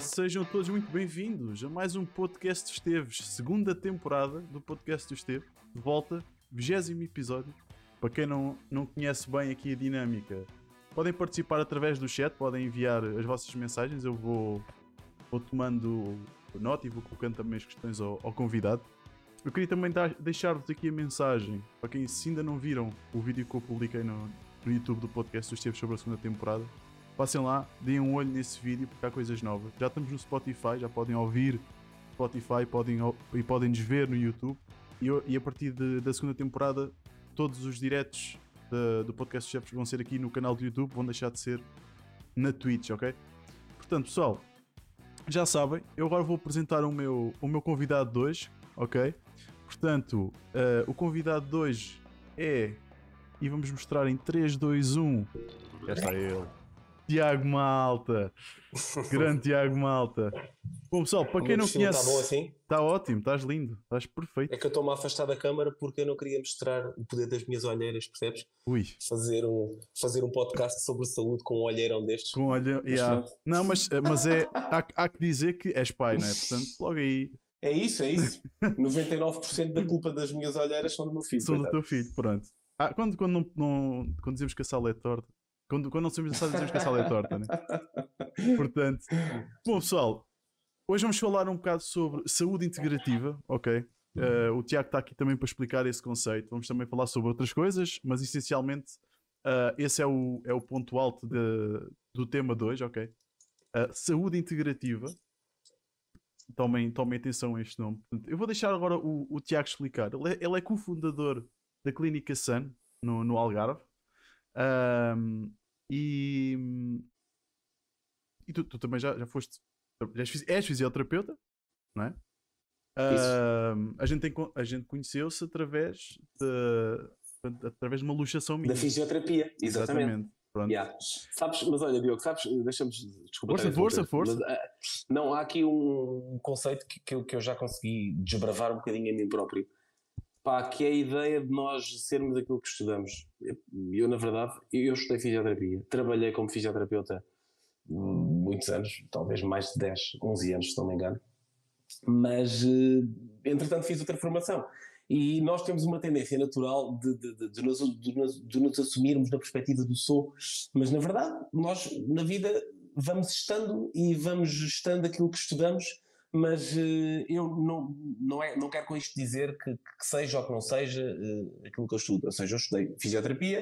sejam todos muito bem-vindos a mais um podcast Esteves, segunda temporada do podcast do Esteve, de volta, vigésimo episódio. Para quem não, não conhece bem aqui a dinâmica, podem participar através do chat, podem enviar as vossas mensagens, eu vou, vou tomando nota e vou colocando também as questões ao, ao convidado. Eu queria também deixar-vos aqui a mensagem, para quem se ainda não viram o vídeo que eu publiquei no, no YouTube do podcast do Esteves sobre a segunda temporada, Passem lá, deem um olho nesse vídeo porque há coisas novas. Já estamos no Spotify, já podem ouvir Spotify podem, e podem nos ver no YouTube. E, e a partir de, da segunda temporada, todos os diretos do podcast Chefs vão ser aqui no canal do YouTube, vão deixar de ser na Twitch, ok? Portanto, pessoal, já sabem, eu agora vou apresentar o meu, o meu convidado de hoje, ok? Portanto, uh, o convidado de hoje é. E vamos mostrar em 3, 2, 1. Já está ele. Tiago Malta. Grande Tiago Malta. Bom, pessoal, para quem não conhece. Está bom assim? Está ótimo, estás lindo, estás perfeito. É que eu estou-me a afastar da câmara porque eu não queria mostrar o poder das minhas olheiras, percebes? Ui. Fazer um, fazer um podcast sobre saúde com um olheirão destes. Com um olheirão, yeah. Não, mas, mas é, há, há que dizer que és pai, não é? Portanto, logo aí. É isso, é isso. 99% da culpa das minhas olheiras são do meu filho. São do teu filho, pronto. Ah, quando, quando, não, não, quando dizemos que a sala é torta, quando, quando não sabemos dizemos que a sala é torta, né? Portanto, bom pessoal, hoje vamos falar um bocado sobre saúde integrativa, ok? Uh, o Tiago está aqui também para explicar esse conceito. Vamos também falar sobre outras coisas, mas essencialmente uh, esse é o, é o ponto alto de, do tema 2, ok? Uh, saúde integrativa. Tomem, tomem atenção a este nome. Eu vou deixar agora o, o Tiago explicar. Ele é, ele é cofundador da Clínica Sun no, no Algarve. Um, e, e tu, tu, também já, já foste. Já és fisioterapeuta, não é? Uh, a gente, tem, a gente conheceu-se através de, através de uma luxação minha. Da fisioterapia, exatamente. exatamente. Pronto. Yeah. Sabes, mas olha, Diogo, sabes, deixa-me. Desculpa. Força, força, força. Mas, uh, não, há aqui um conceito que, que, eu, que eu já consegui desbravar um bocadinho a mim próprio pá, que é a ideia de nós sermos aquilo que estudamos. Eu, na verdade, eu estudei fisioterapia, trabalhei como fisioterapeuta muitos anos, talvez mais de 10, 11 anos, se não me engano, mas eh, entretanto fiz outra formação. E nós temos uma tendência natural de, de, de, de, nos, de, nos, de nos assumirmos na perspectiva do sou, mas na verdade, nós na vida vamos estando e vamos estando aquilo que estudamos mas uh, eu não, não, é, não quero com isto dizer que, que seja ou que não seja uh, aquilo que eu estudo. Ou seja, eu estudei fisioterapia,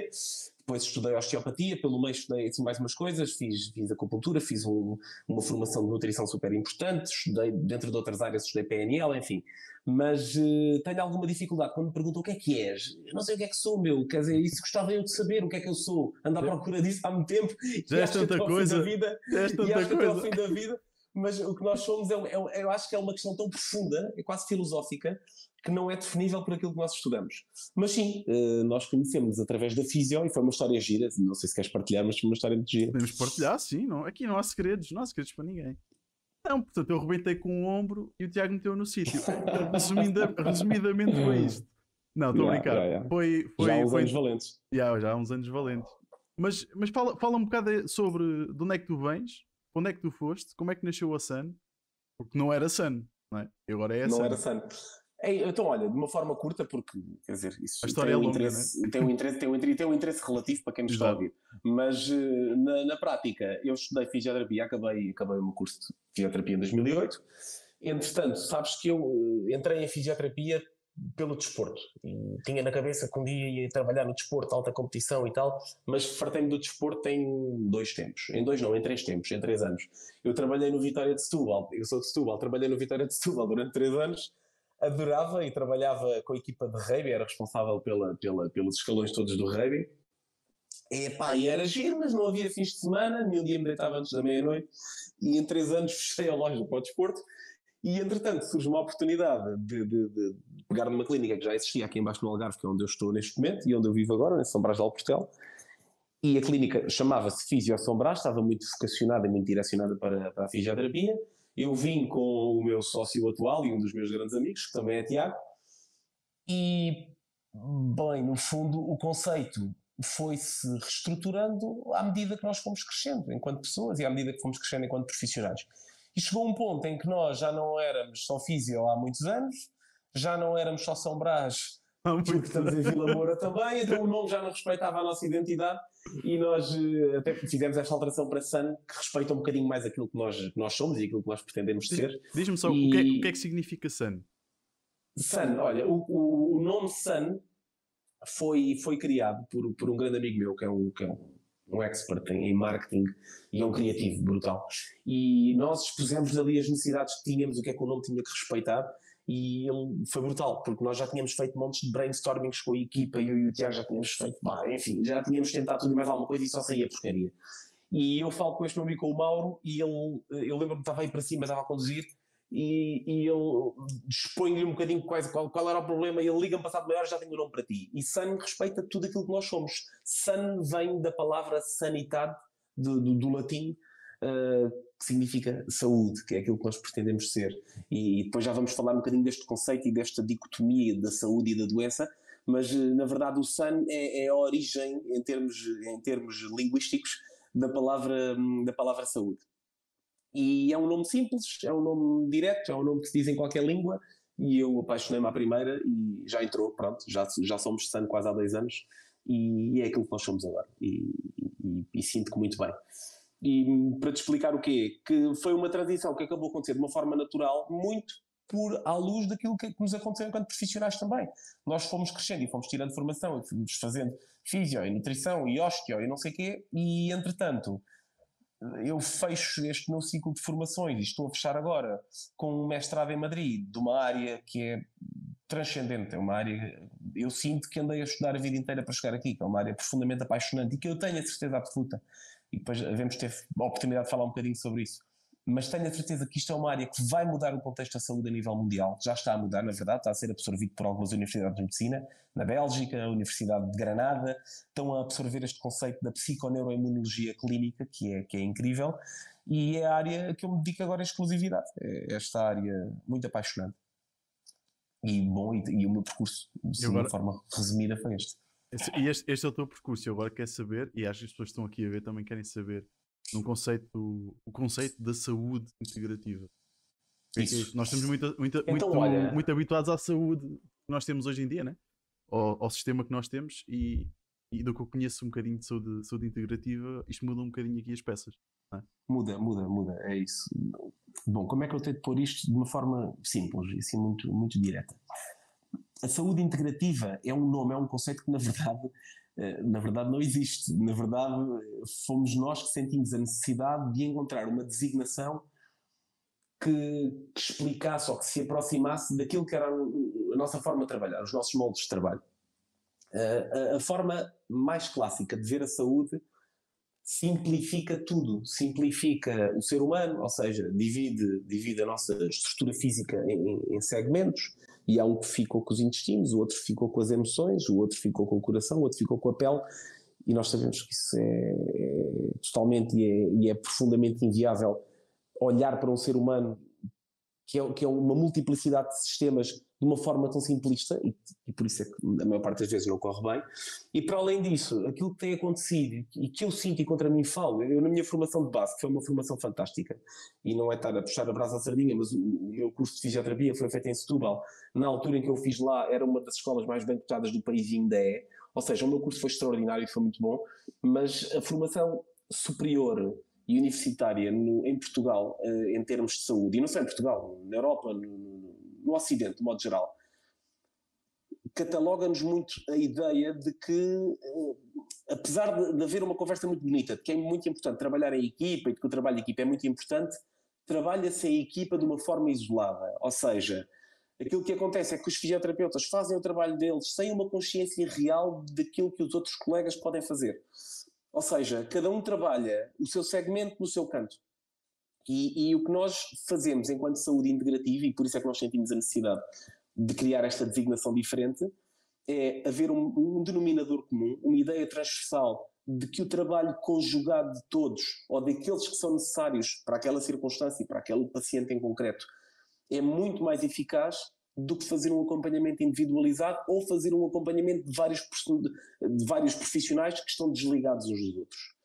depois estudei osteopatia, pelo meio estudei assim, mais umas coisas, fiz, fiz acupuntura, fiz um, uma formação de nutrição super importante, estudei, dentro de outras áreas, estudei PNL, enfim. Mas uh, tenho alguma dificuldade quando me perguntam o que é que és. Eu não sei o que é que sou, meu. Quer dizer, isso gostava eu de saber o que é que eu sou. Ando à procura disso há muito tempo. Já és tanta coisa. Já és tanta coisa. fim da vida mas o que nós somos é, é, eu acho que é uma questão tão profunda, é quase filosófica, que não é definível por aquilo que nós estudamos. Mas sim, eh, nós conhecemos através da Fisio e foi uma história gira, não sei se queres partilhar, mas foi uma história muito gira. Podemos partilhar, sim, não, aqui não há segredos, não há segredos para ninguém. Não, portanto, eu rebentei com um ombro e o Tiago meteu no sítio. resumidamente foi isto. Não, estou a brincar. Yeah, yeah. Foi, foi, já há uns foi, anos valentes. Yeah, já há uns anos valentes. Mas, mas fala, fala um bocado sobre de onde é que tu vens, onde é que tu foste, como é que nasceu a Sun, porque não era Sun, não é? E agora é a Não Sun. era Sun. Ei, então, olha, de uma forma curta, porque, quer dizer, isso a história tem, é um longa, interesse, né? tem, um interesse, tem, um, tem um interesse relativo para quem nos está a ouvir. Mas, eh, na, na, prática, eu estudei fisioterapia, acabei, acabei o meu curso de fisioterapia em 2008. Entretanto, sabes que eu eh, entrei em fisioterapia pelo desporto. E tinha na cabeça que um dia ia trabalhar no desporto, alta competição e tal, mas fartei-me do desporto em dois tempos. Em dois não, em três tempos, em três anos. Eu trabalhei no Vitória de Setúbal, eu sou de Setúbal, trabalhei no Vitória de Setúbal durante três anos, adorava e trabalhava com a equipa de rugby, era responsável pela, pela, pelos escalões todos do rugby. E, e era giro, mas não havia fins de semana, nenhum dia me deitava antes da meia-noite, e em três anos fechei a loja para o desporto, e entretanto surge uma oportunidade de, de, de, pegar numa clínica que já existia aqui embaixo no Algarve, que é onde eu estou neste momento e onde eu vivo agora, em São Brás de Alportel. E a clínica chamava-se Fisio São Brás, estava muito vocacionada e muito direcionada para, para a fisioterapia. Eu vim com o meu sócio atual e um dos meus grandes amigos, que também é Tiago. E, bem, no fundo, o conceito foi-se reestruturando à medida que nós fomos crescendo enquanto pessoas e à medida que fomos crescendo enquanto profissionais. E chegou um ponto em que nós já não éramos só Físio há muitos anos, já não éramos só São Brás, porque estamos em Vila Moura também, então o nome já não respeitava a nossa identidade e nós eh, até fizemos esta alteração para Sun, que respeita um bocadinho mais aquilo que nós, que nós somos e aquilo que nós pretendemos ser. Diz-me só, e... o, que é, o, que é, que significa Sun? Sun, olha, o, o, o nome Sun foi, foi criado por, por um grande amigo meu, que é um, que é um um expert em, marketing e é um criativo brutal. E nós expusemos ali as necessidades que tínhamos, o que é que o nome tinha que respeitar, e ele foi brutal, porque nós já tínhamos feito montes de brainstormings com a equipa, eu e o Tiago já tínhamos feito, bah, enfim, já tínhamos tentado tudo e mais alguma coisa e só saía porcaria. E eu falo com este meu amigo, com o Mauro, e ele, eu lembro-me que estava aí para cima, estava a conduzir, e, e ele dispõe-lhe um bocadinho quase qual, qual era o problema, e ele liga-me passado meia hora já tenho o nome para ti. E Sun respeita tudo aquilo que nós somos. Sun vem da palavra sanidade, do, do, do latim, uh, que significa saúde, que é aquilo que nós pretendemos ser. E, e, depois já vamos falar um bocadinho deste conceito e desta dicotomia da saúde e da doença, mas uh, na verdade o Sun é, é, a origem, em termos, em termos linguísticos, da palavra, da palavra saúde. E é um nome simples, é um nome direto, é um nome que se diz em qualquer língua. E eu apaixonei-me à primeira e já entrou, pronto, já, já somos Sun quase há dois anos e, é aquilo que nós somos agora. E, e, e sinto que muito bem. E para te explicar o quê? Que foi uma transição que acabou a acontecer de uma forma natural, muito por à luz daquilo que, nos aconteceu enquanto profissionais também. Nós fomos crescendo e fomos tirando formação e fomos fazendo físio e nutrição e osteo e não sei o quê, e entretanto eu fecho este meu ciclo de formações e estou a fechar agora com um mestrado em Madrid de uma área que é transcendente, é uma área eu sinto que andei a estudar a vida inteira para chegar aqui, que é uma área profundamente apaixonante e que eu tenho a certeza absoluta e depois devemos ter a oportunidade de falar um bocadinho sobre isso mas tenho a certeza que isto é uma área que vai mudar o contexto da saúde a nível mundial. Já está a mudar, na verdade, está a ser absorvido por algumas universidades de medicina, na Bélgica, a Universidade de Granada, estão a absorver este conceito da psiconeuroimunologia clínica, que é, que é incrível, e é a área que eu me dedico agora em exclusividade. É esta área muito apaixonante. E bom, e, e o meu percurso, de agora... uma forma resumida, foi este. E este, este, é o teu percurso, eu agora quero saber, e acho que as pessoas que estão aqui a ver também querem saber num conceito, o conceito da saúde integrativa. É Isso. Nós estamos muito, muito, então, muito, olha... muito habituados à saúde que nós temos hoje em dia, né? ao, ao sistema que nós temos e, e do que eu conheço um bocadinho de saúde, saúde integrativa, isto muda um bocadinho aqui as peças. É? Muda, muda, muda, é isso. Bom, como é que eu tenho de pôr isto de uma forma simples e assim muito, muito direta? A saúde integrativa é um nome, é um conceito que na verdade na verdade não existe. Na verdade, fomos nós que sentimos a necessidade de encontrar uma designação que, que, explicasse ou que se aproximasse daquilo que era a nossa forma de trabalhar, os nossos moldes de trabalho. A, a, a forma mais clássica de ver a saúde simplifica tudo, simplifica o ser humano, ou seja, divide, divide a nossa estrutura física em, em segmentos, e há um que ficou com os intestinos, o outro ficou com as emoções, o outro ficou com o coração, o outro ficou com a pele, e nós sabemos que isso é, é totalmente e é, e é, profundamente inviável olhar para um ser humano que é, que é uma multiplicidade de sistemas de uma forma tão simplista, e, e, por isso é que a maior parte das vezes não corre bem. E para além disso, aquilo que tem acontecido e que eu sinto e contra mim falo, eu na minha formação de base, que foi uma formação fantástica, e não é estar a puxar a brasa à sardinha, mas o, o, meu curso de fisioterapia foi feito em Setúbal. Na altura em que eu fiz lá, era uma das escolas mais bem cotadas do país e ainda é. Ou seja, o meu curso foi extraordinário e foi muito bom, mas a formação superior e universitária no, em Portugal, uh, em termos de saúde, e não só em Portugal, na Europa, no, no Ocidente, de modo geral, cataloga-nos muito a ideia de que, uh, apesar de, de, haver uma conversa muito bonita, de que é muito importante trabalhar em equipa e de que o trabalho de equipa é muito importante, trabalha-se em equipa de uma forma isolada. Ou seja, aquilo que acontece é que os fisioterapeutas fazem o trabalho deles sem uma consciência real daquilo que os outros colegas podem fazer. Ou seja, cada um trabalha o seu segmento no seu canto. E, e, o que nós fazemos enquanto saúde integrativa, e por isso é que nós sentimos a necessidade de criar esta designação diferente, é haver um, um denominador comum, uma ideia transversal de que o trabalho conjugado de todos, ou daqueles que são necessários para aquela circunstância e para aquele paciente em concreto, é muito mais eficaz do que fazer um acompanhamento individualizado ou fazer um acompanhamento de vários, de vários profissionais que estão desligados uns dos outros.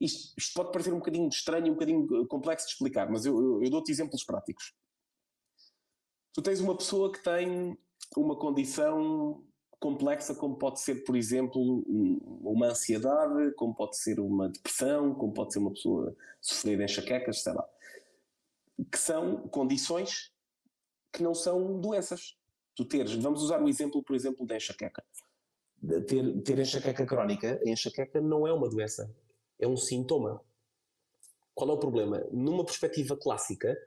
isto, isto, pode parecer um bocadinho estranho, um bocadinho complexo de explicar, mas eu, eu, eu dou-te exemplos práticos. Tu tens uma pessoa que tem uma condição complexa, como pode ser, por exemplo, uma ansiedade, como pode ser uma depressão, como pode ser uma pessoa sofrer enxaquecas, sei lá. Que são condições que não são doenças. Tu teres, vamos usar o exemplo, por exemplo, da enxaqueca. Ter, ter enxaqueca crónica, a enxaqueca não é uma doença, é um sintoma. Qual é o problema? Numa perspectiva clássica,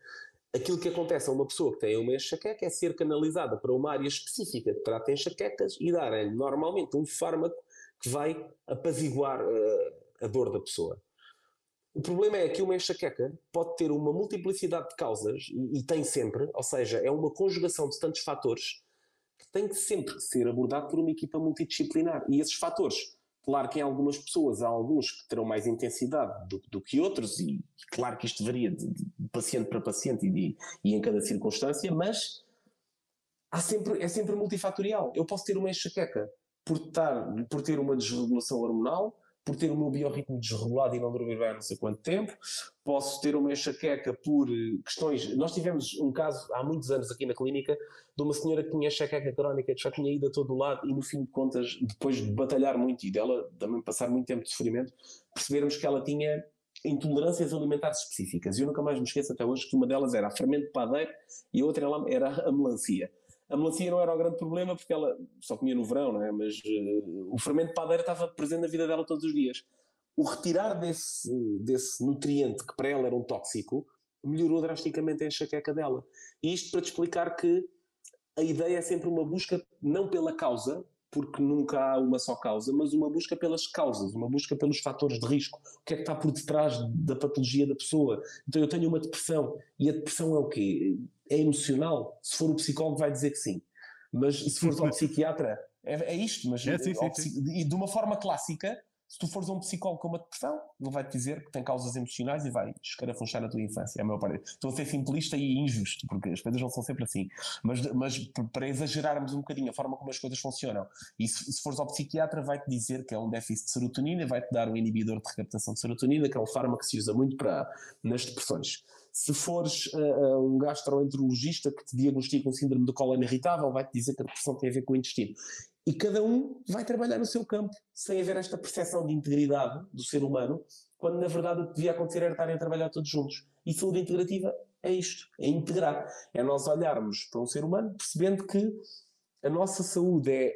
aquilo que acontece a uma pessoa que tem uma enxaqueca é ser canalizada para uma área específica que trata enxaquecas e dar-lhe normalmente um fármaco que vai apaziguar uh, a dor da pessoa. O problema é que uma enxaqueca pode ter uma multiplicidade de causas, e, e, tem sempre, ou seja, é uma conjugação de tantos fatores que tem que sempre ser abordado por uma equipa multidisciplinar. E esses fatores, claro que em algumas pessoas há alguns que terão mais intensidade do, do que outros, e claro que isto varia de, de paciente para paciente e, de, e, em cada circunstância, mas há sempre, é sempre multifatorial. Eu posso ter uma enxaqueca por, estar, por ter uma desregulação hormonal, por ter o meu biorritmo desregulado e não dormir bem há não sei quanto tempo, posso ter uma enxaqueca por eh, questões. Nós tivemos um caso há muitos anos aqui na clínica de uma senhora que tinha enxaqueca crónica, que já tinha ido a todo lado e no fim de contas, depois de batalhar muito e dela também passar muito tempo de sofrimento, percebermos que ela tinha intolerâncias alimentares específicas. E eu nunca mais me esqueço até hoje que uma delas era a fermento padeiro e a outra era a melancia. A melancia não era o grande problema porque ela só comia no verão, não é? Mas uh, o fermento padeiro estava presente na vida dela todos os dias. O retirar desse, desse nutriente que para ela era um tóxico melhorou drasticamente a enxaqueca dela. E isto para te explicar que a ideia é sempre uma busca não pela causa, porque nunca há uma só causa, mas uma busca pelas causas, uma busca pelos fatores de risco. O que é que está por detrás da patologia da pessoa? Então eu tenho uma depressão e a depressão é o quê? É emocional? Se for o psicólogo vai dizer que sim. Mas se for o psiquiatra, é, é isto. Mas é, sim, sim, sim. E de uma forma clássica, se tu fores a um psicólogo com uma depressão, ele vai te dizer que tem causas emocionais e vai escarafunchar a tua infância, é a meu parecer. Estou a ser simplista e injusto, porque as coisas não são sempre assim. Mas, mas para exagerarmos um bocadinho a forma como as coisas funcionam, e se, se fores ao psiquiatra, vai-te dizer que é um déficit de serotonina, vai-te dar um inibidor de recaptação de serotonina, que é um fármaco que se usa muito para, nas depressões. Se fores uh, um gastroenterologista que te diagnostica um síndrome do cólon irritável, vai-te dizer que a depressão tem a ver com o intestino. E cada um vai trabalhar no seu campo, sem haver esta percepção de integridade do ser humano, quando na verdade o que devia acontecer era estarem a trabalhar todos juntos. E saúde integrativa é isto, é integrar. É nós olharmos para um ser humano percebendo que a nossa saúde é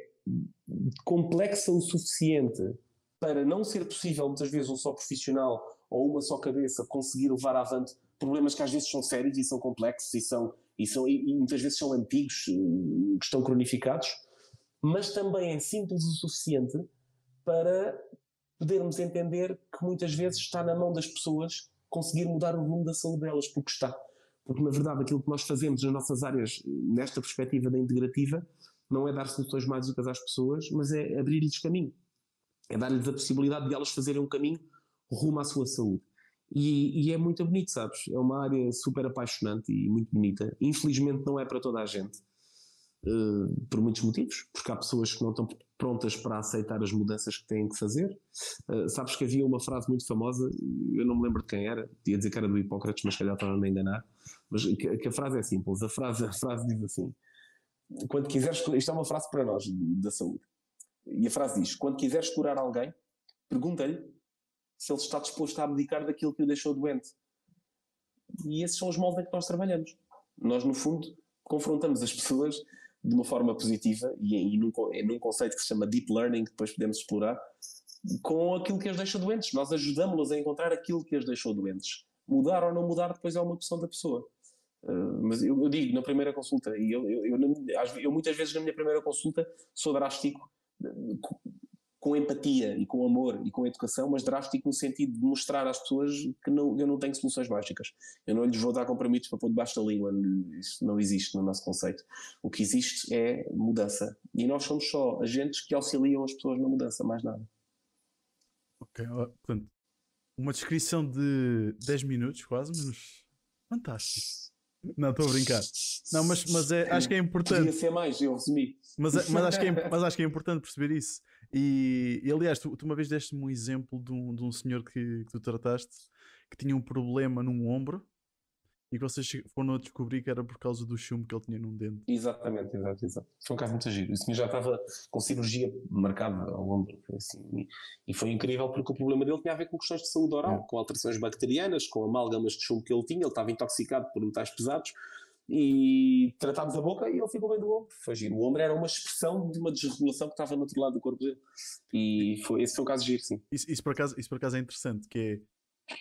complexa o suficiente para não ser possível, muitas vezes, um só profissional ou uma só cabeça conseguir levar avante problemas que às vezes são sérios e são complexos e, são, e, são, e muitas vezes são antigos, eh, que estão cronificados mas também é simples o suficiente para podermos entender que muitas vezes está na mão das pessoas conseguir mudar o rumo da saúde delas, porque está. Porque, na verdade, aquilo que nós fazemos nas nossas áreas, nesta perspectiva da integrativa, não é dar soluções mágicas às pessoas, mas é abrir-lhes caminho. É dar-lhes a possibilidade de elas fazerem um caminho rumo à sua saúde. E, e, é muito bonito, sabes? É uma área super apaixonante e muito bonita. Infelizmente não é para toda a gente. Uh, por muitos motivos, porque há pessoas que não estão prontas para aceitar as mudanças que têm que fazer. Uh, sabes que havia uma frase muito famosa, eu não me lembro de quem era, ia dizer que era do Hipócrates, mas calhar estava a enganar, mas que, que, a frase é simples, a frase, a frase diz assim, quando quiseres, isto é uma frase para nós, da saúde, e a frase diz, quando quiseres curar alguém, pergunta-lhe se ele está disposto a abdicar daquilo que o deixou doente. E esses são os moldes em que nós trabalhamos. Nós, no fundo, confrontamos as pessoas de uma forma positiva e, e num, num conceito que se chama Deep Learning, que depois podemos explorar, com aquilo que as deixa doentes. Nós ajudamos-los a encontrar aquilo que as deixou doentes. Mudar ou não mudar depois é uma opção da pessoa. Uh, mas eu, eu, digo, na primeira consulta, e eu, eu, eu, muitas vezes na minha primeira consulta sou drástico com empatia e com amor e com educação, mas drástico no sentido de mostrar às pessoas que não, eu não tenho soluções mágicas. Eu não lhes vou dar compromissos para pôr debaixo da língua. Isso não existe no nosso conceito. O que existe é mudança. E nós somos só agentes que auxiliam as pessoas na mudança, mais nada. Ok, portanto, uma descrição de 10 minutos, quase, mas fantástico. Não, estou a brincar. Não, mas, mas é, acho que é importante. Podia ser mais, eu resumi. Mas, mas, acho que é, mas acho que é importante perceber isso E, e aliás, tu, tu, uma vez deste-me um exemplo de um, de um senhor que, que tu trataste que tinha um problema num ombro e que vocês foram a descobrir que era por causa do chumbo que ele tinha num dente. Exatamente, exato, exato. Foi um caso muito giro. O senhor já estava com cirurgia marcada ao ombro. Assim, e, e, foi incrível porque o problema dele tinha a ver com questões de saúde oral, é. com alterações bacterianas, com amálgamas de chumbo que ele tinha. Ele estava intoxicado por metais pesados e tratámos a boca e ele ficou bem do ombro. Foi giro. O ombro era uma expressão de uma desregulação que estava no outro lado do corpo dele. E foi, esse foi o caso giro, sim. Isso, isso, por, acaso, isso por acaso é interessante, que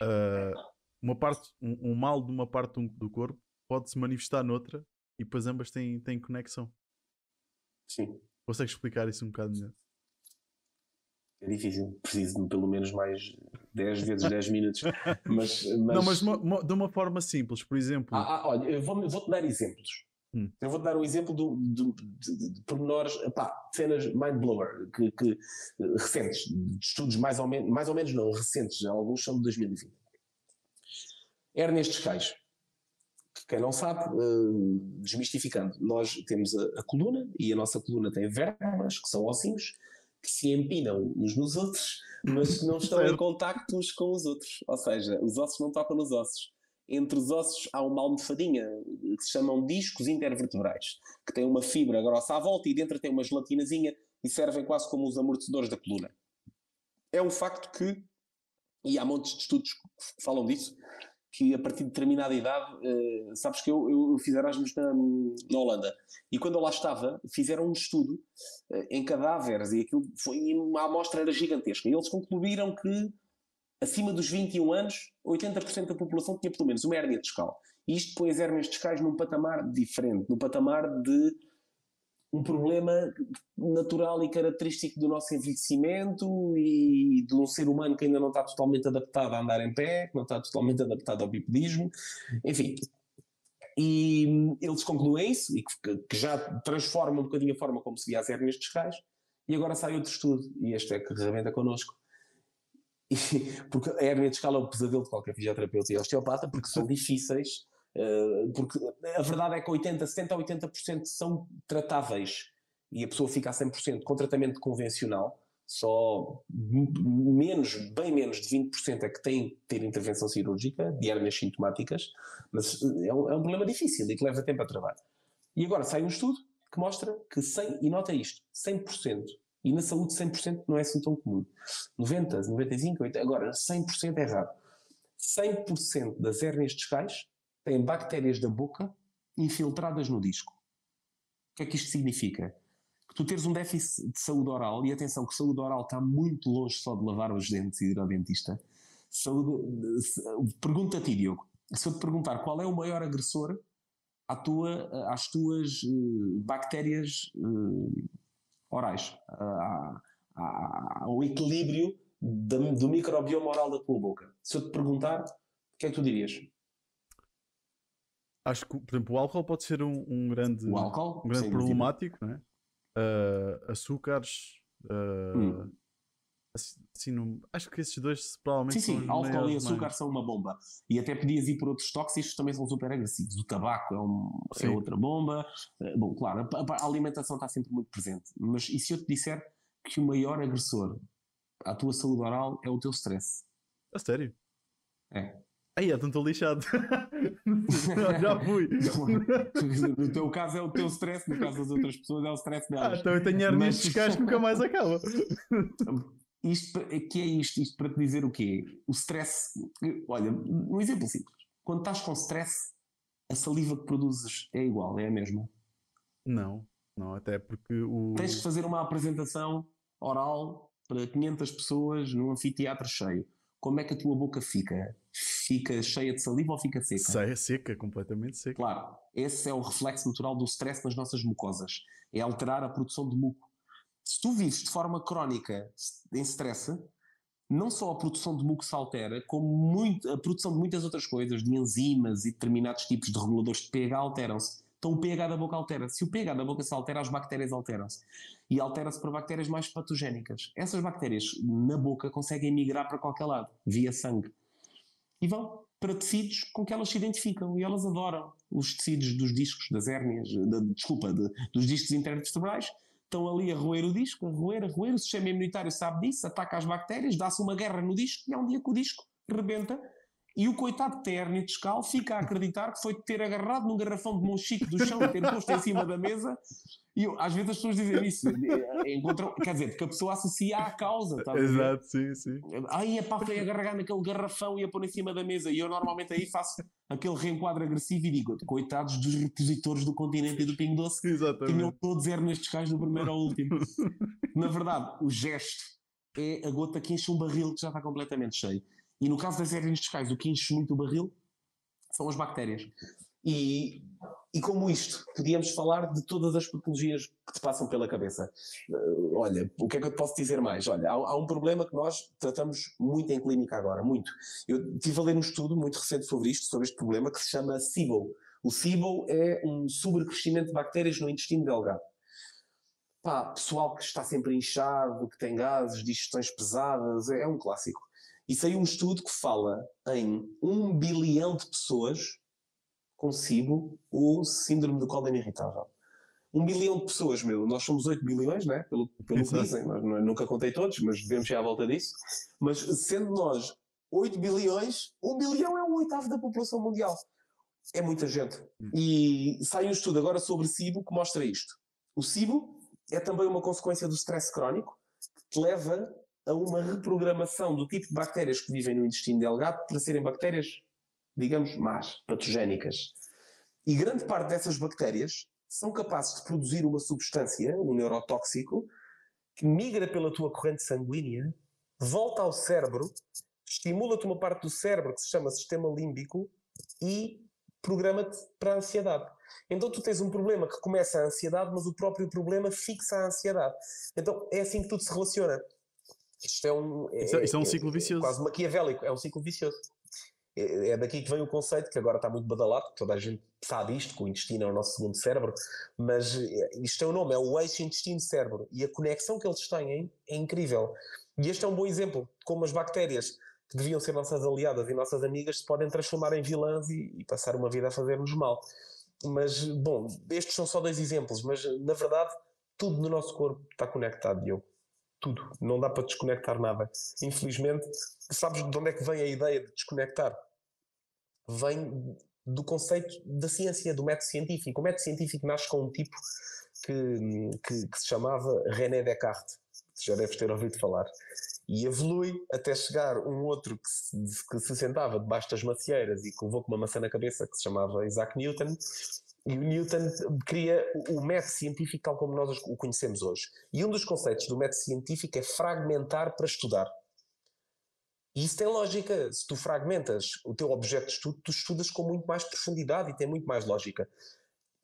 é... Uh uma parte, um, um mal de uma parte do, corpo pode se manifestar noutra e depois ambas têm, têm conexão. Sim. Consegues explicar isso um bocado melhor? É difícil, preciso de pelo menos mais 10 vezes 10 minutos. Mas, mas... Não, mas uma, uma, de uma forma simples, por exemplo. Ah, ah olha, eu vou-te vou dar exemplos. Hum. Eu vou-te dar um exemplo do, do, de, de pormenores, pá, cenas mind-blower, que, que, recentes, de estudos mais ou menos, mais ou menos não, recentes, alguns são de 2020. Hérnias discais. Quem não sabe, uh, desmistificando, nós temos a, a, coluna e a nossa coluna tem vértebras, que são ossinhos, que se empinam uns nos outros, mas que não estão em contacto uns com os outros. Ou seja, os ossos não tocam nos ossos. Entre os ossos há uma almofadinha que se chamam discos intervertebrais, que tem uma fibra grossa à volta e dentro tem uma gelatinazinha e servem quase como os amortecedores da coluna. É um facto que, e há montes de estudos que falam disso, que a partir de determinada idade, uh, sabes que eu, eu fiz Erasmus na, na Holanda, e quando eu lá estava, fizeram um estudo uh, em cadáveres, e aquilo foi, uma amostra era gigantesca, e eles concluíram que acima dos 21 anos, 80% da população tinha pelo menos uma hérnia discal. E isto põe as hérnias discais num patamar diferente, num patamar de um problema natural e característico do nosso envelhecimento e de um ser humano que ainda não está totalmente adaptado a andar em pé, que não está totalmente adaptado ao bipedismo, enfim. E eles concluem isso e que, que já transforma um bocadinho a forma como se via as hérnias discais. E agora sai outro estudo, e este é que rebenta connosco. E, porque a hérnia discal é o pesadelo de qualquer fisioterapeuta e osteopata, porque são difíceis porque a verdade é que 80, 70 a 80% são tratáveis e a pessoa fica a 100% com tratamento convencional, só menos, bem menos de 20% é que tem que ter intervenção cirúrgica de hernias sintomáticas, mas eh, é um, é um, problema difícil e que leva tempo a trabalho. E agora sai um estudo que mostra que 100, e nota isto, 100%, e na saúde 100% não é assim tão comum. 90, 95, 80, agora 100% é raro. 100% das hérnias discais têm bactérias da boca infiltradas no disco. O que é que isto significa? Que tu teres um déficit de saúde oral, e atenção que saúde oral está muito longe só de lavar os dentes e ir ao dentista. pergunta a ti, Diogo, se eu te perguntar qual é o maior agressor à tua, às tuas uh, bactérias uh, orais, ao equilíbrio do microbioma oral da tua boca. Se eu te perguntar, o que é que tu dirias? Acho que, por exemplo, o álcool pode ser um, um grande, o álcool, um grande problemático, não é? Uh, açúcares, uh, hum. assim, não, acho que esses dois provavelmente sim, sim, álcool e açúcar mais. são uma bomba. E até podias ir por outros tóxicos também são super agressivos. O tabaco é, um, é outra bomba. Uh, bom, claro, a, a, alimentação está sempre muito presente. Mas e se eu te disser que o maior agressor à tua saúde oral é o teu stress? A sério? É. Aí, então estou lixado. Já fui. no teu caso é o teu stress, no caso das outras pessoas é o stress delas. Ah, então eu tenho hernias Mas... descais que nunca mais acaba. Isto, que é isto? Isto para te dizer o quê? O stress. Olha, um exemplo simples. Quando estás com stress, a saliva que produzes é igual, é a mesma? Não, não, até porque o. Tens que fazer uma apresentação oral para 500 pessoas num anfiteatro cheio. Como é que a tua boca fica? fica cheia de saliva ou fica seca? Seca, seca, completamente seca. Claro, esse é o reflexo natural do stress nas nossas mucosas. É alterar a produção de muco. Se tu vives de forma crónica em stress, não só a produção de muco se altera, como muito, a produção de muitas outras coisas, de enzimas e determinados tipos de reguladores de pH alteram-se. Então o pH da boca altera. Se o pH da boca se altera, as bactérias alteram-se. E altera-se para bactérias mais patogénicas. Essas bactérias na boca conseguem migrar para qualquer lado, via sangue e vão para tecidos com que elas se identificam e elas adoram os tecidos dos discos, das hérnias, de, desculpa, de, dos discos intervertebrais, estão ali a roer o disco, a roer, a roer, o sistema imunitário sabe disso, ataca as bactérias, dá-se uma guerra no disco e há um dia que o disco rebenta e o coitado que tem hernia discal fica a acreditar que foi ter agarrado num garrafão de monchique do chão e ter posto em cima da mesa. E eu, às vezes as pessoas dizem isso, encontram, quer dizer, porque a pessoa associa à causa. Tá Exato, sim, sim. Aí a pá foi agarrar naquele garrafão e a pôr em cima da mesa. E eu normalmente aí faço aquele reenquadro agressivo e digo: coitados dos repositores do continente e do Pingo Doce, Exatamente. tinham todos hernias discais do primeiro ao último. Na verdade, o gesto é a gota que enche um barril que já está completamente cheio. E no caso das hernias discais, o que enche muito o barril são as bactérias. E, e como isto, podíamos falar de todas as patologias que te passam pela cabeça. Uh, olha, o que é que eu te posso dizer mais? Olha, há, há, um problema que nós tratamos muito em clínica agora, muito. Eu estive a ler um estudo muito recente sobre isto, sobre este problema, que se chama SIBO. O SIBO é um sobrecrescimento de bactérias no intestino delgado. Pá, pessoal que está sempre inchado, que tem gases, digestões pesadas, é, é um clássico. E saiu um estudo que fala em um bilhão de pessoas com SIBO ou síndrome do cólon irritável. Um bilhão de pessoas, meu, nós somos 8 bilhões, né? pelo, pelo que dizem, nós, nunca contei todos, mas devemos ir à volta disso. Mas sendo nós 8 bilhões, um bilhão é um oitavo da população mundial. É muita gente. Hum. E sai um estudo agora sobre SIBO que mostra isto. O SIBO é também uma consequência do stress crónico que te leva a uma reprogramação do tipo de bactérias que vivem no intestino delgado para serem bactérias, digamos, más, patogénicas. E grande parte dessas bactérias são capazes de produzir uma substância, um neurotóxico, que migra pela tua corrente sanguínea, volta ao cérebro, estimula-te uma parte do cérebro que se chama sistema límbico e programa-te para a ansiedade. Então tu tens um problema que começa a ansiedade, mas o próprio problema fixa a ansiedade. Então é assim que tudo se relaciona. Isto é um. É, isso, é, isso é um é, ciclo é vicioso. quase maquiavélico, é um ciclo vicioso. É, é, daqui que vem o conceito que agora está muito badalado, toda a gente sabe isto, que o intestino é o nosso segundo cérebro, mas é, isto é o nome, é o eixo intestino-cérebro e a conexão que eles têm é incrível. E este é um bom exemplo de como as bactérias, que deviam ser nossas aliadas e nossas amigas, se podem transformar em vilãs e, e passar uma vida a fazer-nos mal. Mas, bom, estes são só dois exemplos, mas na verdade tudo no nosso corpo está conectado, Diogo tudo. Não dá para desconectar nada. Infelizmente, sabes de onde é que vem a ideia de desconectar? Vem do conceito da ciência, do método científico. O método científico nasce com um tipo que, que, que se chamava René Descartes. Já deves ter ouvido falar. E evolui até chegar um outro que se, que se sentava debaixo das macieiras e que levou com uma maçã na cabeça, que se chamava Isaac Newton, e o Newton cria o método científico tal como nós o conhecemos hoje. E um dos conceitos do método científico é fragmentar para estudar. E isso tem lógica. Se tu fragmentas o teu objeto de estudo, tu estudas com muito mais profundidade e tem muito mais lógica.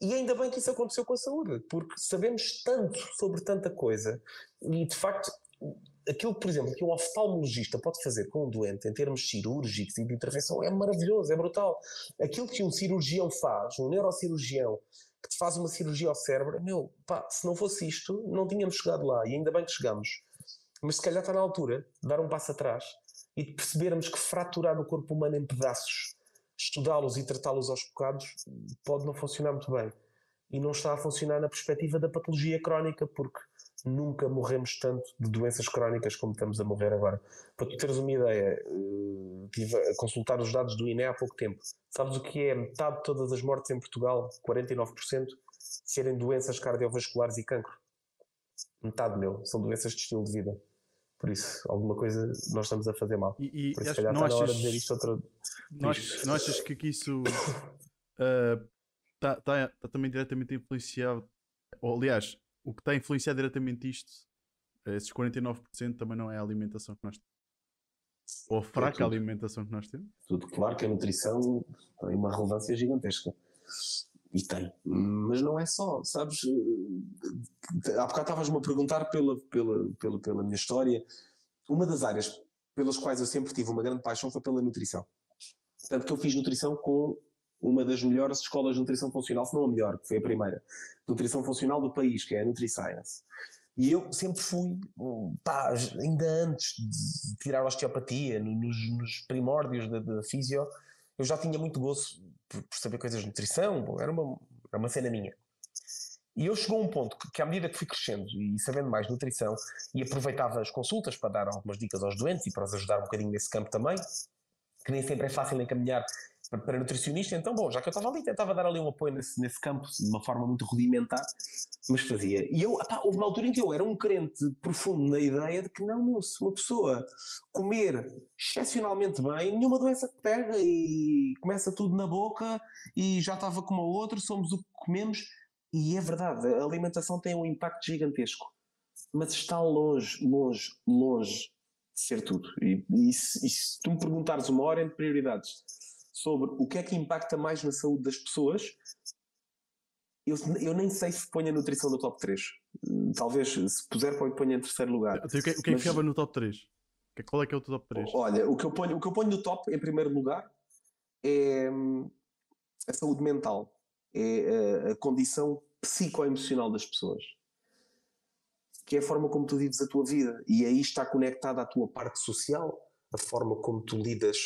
E ainda bem que isso aconteceu com a saúde, porque sabemos tanto sobre tanta coisa e de facto aquilo, por exemplo, que um oftalmologista pode fazer com um doente em termos cirúrgicos e de intervenção é maravilhoso, é brutal. Aquilo que um cirurgião faz, um neurocirurgião, que te faz uma cirurgia ao cérebro, meu, pá, se não fosse isto, não tínhamos chegado lá e ainda bem que chegamos. Mas se calhar está na altura de dar um passo atrás e de percebermos que fraturar o corpo humano em pedaços, estudá-los e tratá-los aos bocados, pode não funcionar muito bem. E não está a funcionar na perspectiva da patologia crónica, porque nunca morremos tanto de doenças crónicas como estamos a morrer agora. Para tu teres uma ideia, estive a consultar os dados do INE há pouco tempo. Sabes o que é metade de todas as mortes em Portugal, 49%, serem doenças cardiovasculares e cancro? Metade, meu, são doenças de estilo de vida. Por isso, alguma coisa nós estamos a fazer mal. E, e Por isso, calhar está achas, na hora de dizer isto outra. Não achas, não achas que, isso está uh, tá, tá, tá também diretamente influenciado? Ou, aliás, o que está a influenciar diretamente isto, esses 49% também não é a alimentação que nós temos. Ou a fraca é alimentação que nós temos. Tudo claro que a nutrição tem uma relevância gigantesca. E tem. Mas não é só, sabes? Há bocado estavas-me a perguntar pela, pela, pela, pela minha história. Uma das áreas pelas quais eu sempre tive uma grande paixão foi pela nutrição. Tanto que eu fiz nutrição com uma das melhores escolas de nutrição funcional, se não a melhor, que foi a primeira, nutrição funcional do país, que é a NutriScience. E eu sempre fui, pá, ainda antes de tirar a osteopatia, nos, nos primórdios da, da fisio, eu já tinha muito gosto por, por, saber coisas de nutrição, era uma, era uma cena minha. E eu chegou a um ponto que, que, à medida que fui crescendo e sabendo mais nutrição, e aproveitava as consultas para dar algumas dicas aos doentes e para os ajudar um bocadinho nesse campo também, que nem sempre é fácil encaminhar para, para nutricionista, então, bom, já que eu estava ali, tentava dar ali um apoio nesse, nesse campo de uma forma muito rudimentar, mas fazia. E eu, opá, houve uma altura em que eu era um crente profundo na ideia de que não, se uma pessoa comer excepcionalmente bem, nenhuma doença que pega e começa tudo na boca e já estava como a outra, somos o que comemos. E é verdade, a alimentação tem um impacto gigantesco, mas está longe, longe, longe de ser tudo. E, e, se, e se tu me perguntares uma hora de prioridades sobre o que é que impacta mais na saúde das pessoas, eu, eu nem sei se ponho a nutrição no top 3. Talvez, se puser, ponha em terceiro lugar. Então, o que, o que é que ficava no top 3? Qual é que é o teu top 3? Olha, o que, eu ponho, o que eu ponho no top, em primeiro lugar, é a saúde mental. É a, a condição psicoemocional das pessoas. Que é a forma como tu vives a tua vida. E aí está conectada à tua parte social, a forma como tu lidas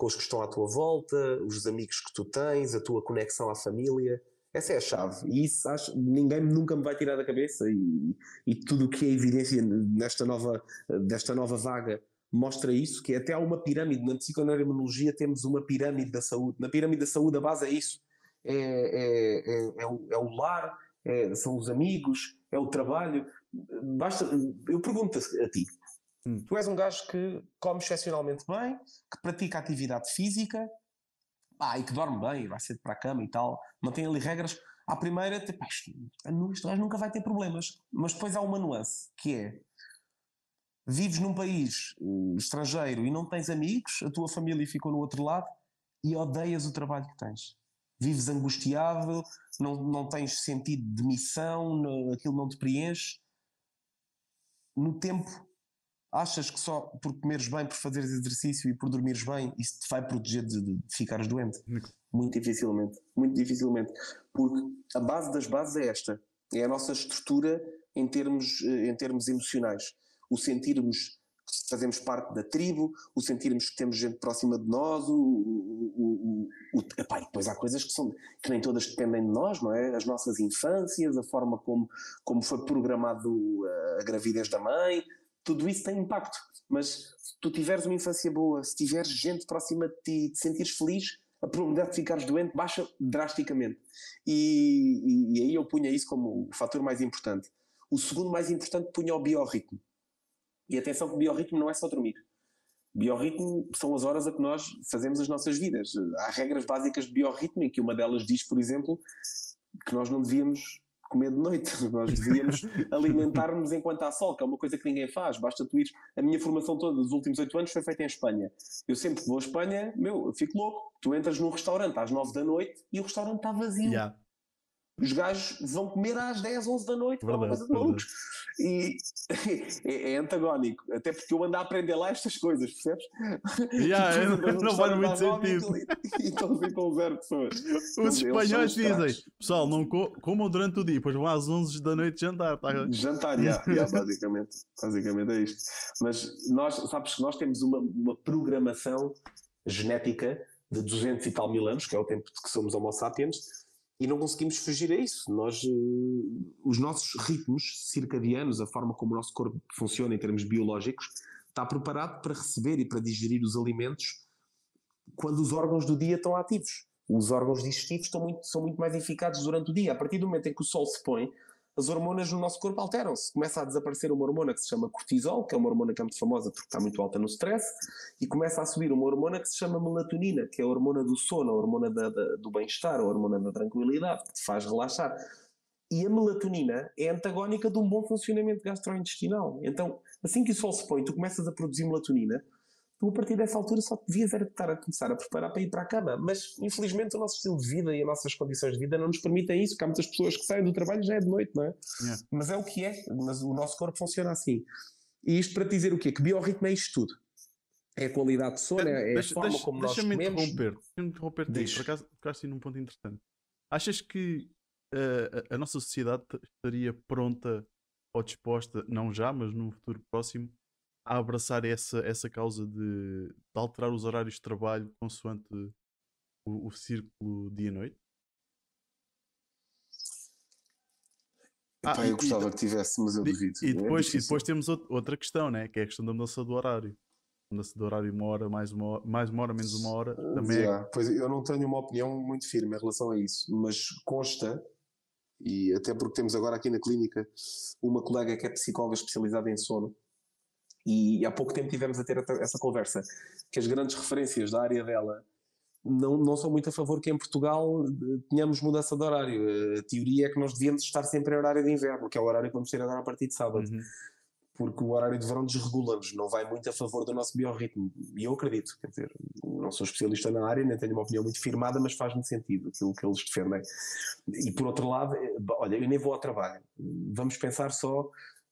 com os que estão à tua volta, os amigos que tu tens, a tua conexão à família. Essa é a chave. E isso acho, ninguém nunca me vai tirar da cabeça. E, e tudo o que é evidência nesta nova, desta nova vaga mostra isso, que até há uma pirâmide. Na psiconeuroimunologia temos uma pirâmide da saúde. Na pirâmide da saúde a base é isso. É, é, é, é o, é o, lar, é, são os amigos, é o trabalho. Basta, eu pergunto a ti, Hum. Tu és um gajo que come excepcionalmente bem, que pratica atividade física ah, e que dorme bem, vai cedo para a cama e tal, mantém ali regras. À primeira, tipo, este gajo nunca vai ter problemas. Mas depois há uma nuance que é vives num país uh, estrangeiro e não tens amigos, a tua família ficou no outro lado e odeias o trabalho que tens. Vives angustiado, não, não tens sentido de missão, aquilo não te preenche. No tempo Achas que só por comeres bem, por fazeres exercício e por dormires bem, isso te vai proteger de, de ficares doente? Muito dificilmente, muito dificilmente. Porque a base das bases é esta: é a nossa estrutura em termos, eh, em termos emocionais. O sentirmos que fazemos parte da tribo, o sentirmos que temos gente próxima de nós, o, o, o, o epá, depois há coisas que, são, que nem todas dependem de nós, não é? As nossas infâncias, a forma como, como foi programado a gravidez da mãe, tudo isso tem impacto. Mas se tu tiveres uma infância boa, se tiveres gente próxima de ti, te sentires feliz, a probabilidade de ficares doente baixa drasticamente. E, e, aí eu punha isso como o fator mais importante. O segundo mais importante punha o biorritmo. E atenção que o biorritmo não é só dormir. Biorritmo são as horas a que nós fazemos as nossas vidas. Há regras básicas de biorritmo, em que uma delas diz, por exemplo, que nós não devíamos comer de noite. Nós devíamos alimentar-nos enquanto há sol, que é uma coisa que ninguém faz. Basta tu ir. A minha formação toda dos últimos oito anos foi feita em Espanha. Eu sempre que vou à Espanha, meu, eu fico louco. Tu entras num restaurante às nove da noite e o restaurante está vazio. Yeah os gajos vão comer às 10, 11 da noite, verdade, coisa de malucos. E é, é, antagónico, até porque eu ando a aprender lá estas coisas, percebes? Yeah, é, não faz muito sentido. E estão ficam zero pessoas. Os espanhóis dizem, pessoal, não co comam durante o dia, depois vão às 11 da noite jantar. Tá? Jantar, yeah, yeah, basicamente, basicamente é isto. Mas nós, sabes que nós temos uma, uma programação genética de 200 e tal mil anos, que é o tempo de que somos Homo sapiens, e não conseguimos fugir a isso. Nós, uh, os nossos ritmos circadianos, a forma como o nosso corpo funciona em termos biológicos, está preparado para receber e para digerir os alimentos quando os órgãos do dia estão ativos. Os órgãos digestivos estão muito, são muito mais eficazes durante o dia. A partir do momento em que o sol se põe, as hormonas no nosso corpo alteram-se. Começa a desaparecer uma hormona que se chama cortisol, que é uma hormona que é muito famosa porque está muito alta no stress, e começa a subir uma hormona que se chama melatonina, que é a hormona do sono, a hormona da, da, do bem-estar, a hormona da tranquilidade, que te faz relaxar. E a melatonina é antagónica de um bom funcionamento gastrointestinal. Então, assim que o sol se põe, tu começas a produzir melatonina, tu a partir dessa altura só devias era estar a começar a preparar para ir para a cama. Mas infelizmente o nosso estilo de vida e as nossas condições de vida não nos permitem isso, porque há muitas pessoas que saem do trabalho já é de noite, não é? Yeah. Mas é o que é, mas o nosso corpo funciona assim. E isto para te dizer o quê? Que biorritmo é isto tudo. É a qualidade de sono, é, é a forma deixa, como nós comemos. Deixa-me interromper, deixa-me interromper por acaso tocaste num ponto interessante. Achas que uh, a, a nossa sociedade estaria pronta ou disposta, não já, mas num futuro próximo, a abraçar essa, essa causa de, de alterar os horários de trabalho consoante o, o círculo dia-noite? Ah, eu gostava e, que tivesse, mas eu duvido. E depois, é e depois temos outra questão, né? que é a questão da mudança do horário. Mudança do horário uma hora, mais uma hora, mais uma hora menos uma hora. Também yeah. é... Pois eu não tenho uma opinião muito firme em relação a isso, mas consta, e até porque temos agora aqui na clínica uma colega que é psicóloga especializada em sono, e há pouco tempo tivemos a ter essa conversa, que as grandes referências da área dela não, não sou muito a favor que em Portugal eh, tenhamos mudança de horário. Eh, a teoria é que nós devíamos estar sempre em horário de inverno, que é o horário que vamos ter agora a partir de sábado. Uhum. Porque o horário de verão desregula-nos, não vai muito a favor do nosso biorritmo. E eu acredito, quer dizer, não sou especialista na área, nem tenho uma opinião muito firmada, mas faz-me sentido aquilo que eles defendem. E por outro lado, eh, olha, eu nem vou ao trabalho. Vamos pensar só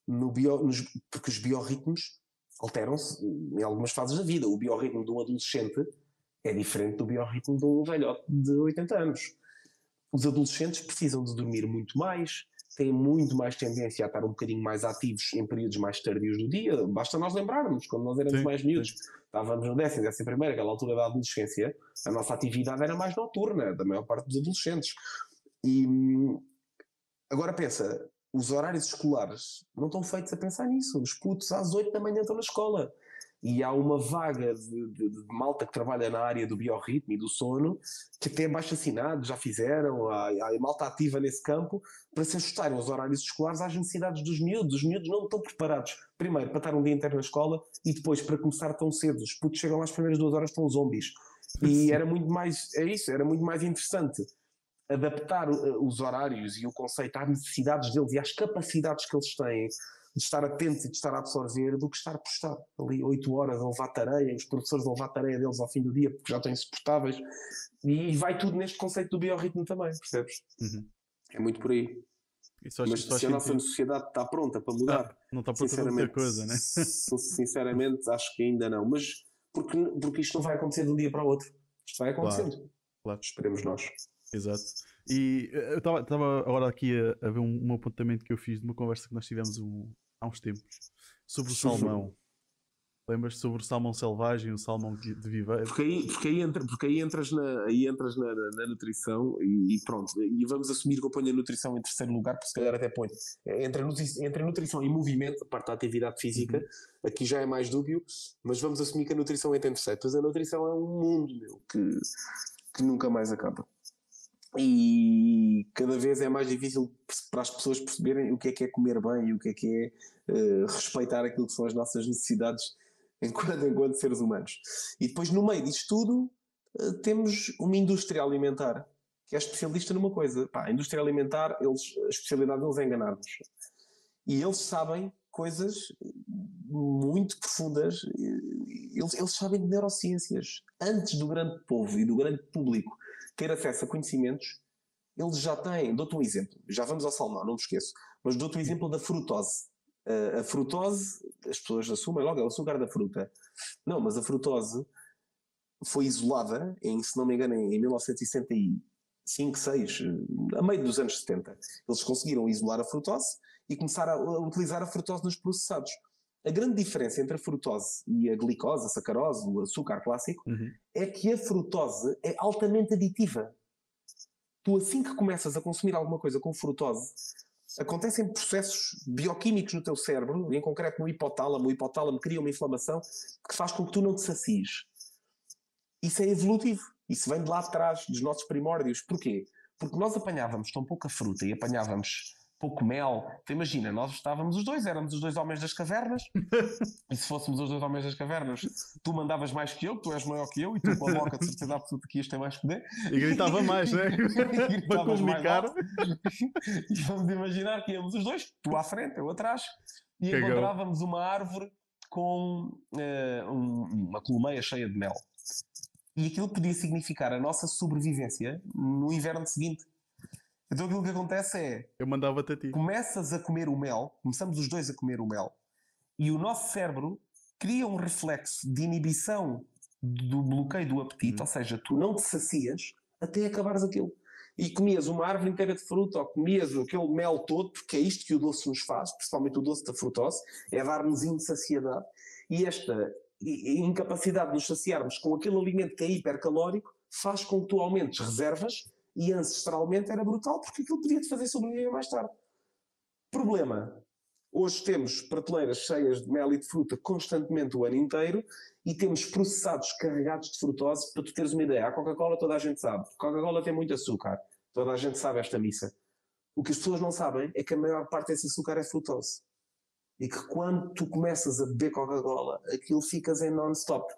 no bio, nos, porque os biorritmos alteram-se em algumas fases da vida. O biorritmo de um adolescente é diferente do biorritmo de um velhote de 80 anos. Os adolescentes precisam de dormir muito mais, têm muito mais tendência a estar um bocadinho mais ativos em períodos mais tardios do dia. Basta nós lembrarmos, quando nós éramos sim, mais miúdos, sim. estávamos no décimo, décimo primeiro, aquela altura da adolescência, a nossa atividade era mais noturna, da maior parte dos adolescentes. E agora pensa, os horários escolares não estão feitos a pensar nisso. Os putos às 8 da manhã estão na escola e há uma vaga de, de, de, malta que trabalha na área do biorritmo e do sono, que até baixo assinado já fizeram, há, há malta ativa nesse campo, para se ajustarem os horários escolares às necessidades dos miúdos. Os miúdos não estão preparados, primeiro, para estar um dia inteiro na escola e depois para começar tão cedo. Os putos chegam lá às primeiras duas horas, estão zombies. E era muito mais, é isso, era muito mais interessante adaptar uh, os horários e o conceito às necessidades deles e às capacidades que eles têm de estar atentos e de estar a absorver do que estar por estar ali 8 horas a levar tareia, os professores a levar tareia deles ao fim do dia porque já estão insuportáveis. E, vai tudo neste conceito do biorritmo também, percebes? Uhum. É muito por aí. Mas se a nossa sociedade está pronta para mudar, ah, não está pronta para muita coisa, né? sinceramente, acho que ainda não. Mas porque, porque isto não vai acontecer de um dia para o outro. Isto vai acontecendo. Claro, claro. Esperemos nós. Exato. E eh, eu estava agora aqui a, a ver um, um, apontamento que eu fiz de uma conversa que nós tivemos um, há uns tempos sobre o salmão. Lembras sobre o salmão selvagem, o salmão de viveiro? Porque aí, porque aí, entra, porque aí entras, na, aí entras na, na, na nutrição e, e, pronto. E vamos assumir que eu ponho a nutrição em terceiro lugar, porque se calhar até ponho. Entre, entre a nutrição e movimento, a parte da atividade física, uhum. aqui já é mais dúbio, mas vamos assumir que a nutrição entra em terceiro. Pois a nutrição é um mundo, meu, que, que nunca mais acaba e cada vez é mais difícil para as pessoas perceberem o que é que é comer bem e o que é que é uh, respeitar aquilo que são as nossas necessidades enquanto, enquanto seres humanos. E depois, no meio disto tudo, uh, temos uma indústria alimentar que é especialista numa coisa. Pá, a indústria alimentar, eles, a especialidade deles é enganar-nos. E eles sabem coisas muito profundas, eles, eles sabem de neurociências. Antes do grande povo e do grande público ter acesso a conhecimentos, eles já têm. Dou-te um exemplo, já vamos ao salmão, não me esqueço, mas dou-te um exemplo da frutose. Uh, a frutose, as pessoas assumem logo, é o açúcar da fruta. Não, mas a frutose foi isolada, em, se não me engano, em 1965, 6, a meio dos anos 70. Eles conseguiram isolar a frutose e começar a utilizar a frutose nos processados. A grande diferença entre a frutose e a glicose, a sacarose, o açúcar clássico, uhum. é que a frutose é altamente aditiva. Tu, assim que começas a consumir alguma coisa com frutose, acontecem processos bioquímicos no teu cérebro, em concreto no hipotálamo. O hipotálamo cria uma inflamação que faz com que tu não te sacies. Isso é evolutivo. Isso vem de lá atrás, dos nossos primórdios. Porquê? Porque nós apanhávamos tão pouca fruta e apanhávamos pouco mel. Então imagina, nós estávamos os dois, éramos os dois homens das cavernas, e se fôssemos os dois homens das cavernas, tu mandavas mais que eu, tu és maior que eu, e tu com a boca de certeza absoluta que ias ter mais poder. E gritava mais, né? Para comunicar. e vamos imaginar que íamos os dois, tu à frente, eu atrás, e Cagou. encontrávamos uma árvore com uh, um, uma colmeia cheia de mel. E aquilo podia significar a nossa sobrevivência no inverno seguinte. Então aquilo que acontece é. Eu mandava-te a ti. Começas a comer o mel, começamos os dois a comer o mel, e o nosso cérebro cria um reflexo de inibição do bloqueio do apetite, hum. ou seja, tu não te sacias até acabares aquilo. E comias uma árvore inteira de fruta, ou comias aquele mel todo, porque é isto que o doce nos faz, principalmente o doce da frutose, é dar-nos insaciedade. E esta incapacidade de nos saciarmos com aquele alimento que é hipercalórico faz com que tu aumentes reservas e ancestralmente era brutal porque aquilo podia-te fazer sobreviver mais tarde. Problema. Hoje temos prateleiras cheias de mel e de fruta constantemente o ano inteiro e temos processados carregados de frutose. Para tu teres uma ideia, a Coca-Cola toda a gente sabe. Coca-Cola tem muito açúcar. Toda a gente sabe esta missa. O que as pessoas não sabem é que a maior parte desse açúcar é frutose. E que quando tu começas a beber Coca-Cola, aquilo ficas em non-stop.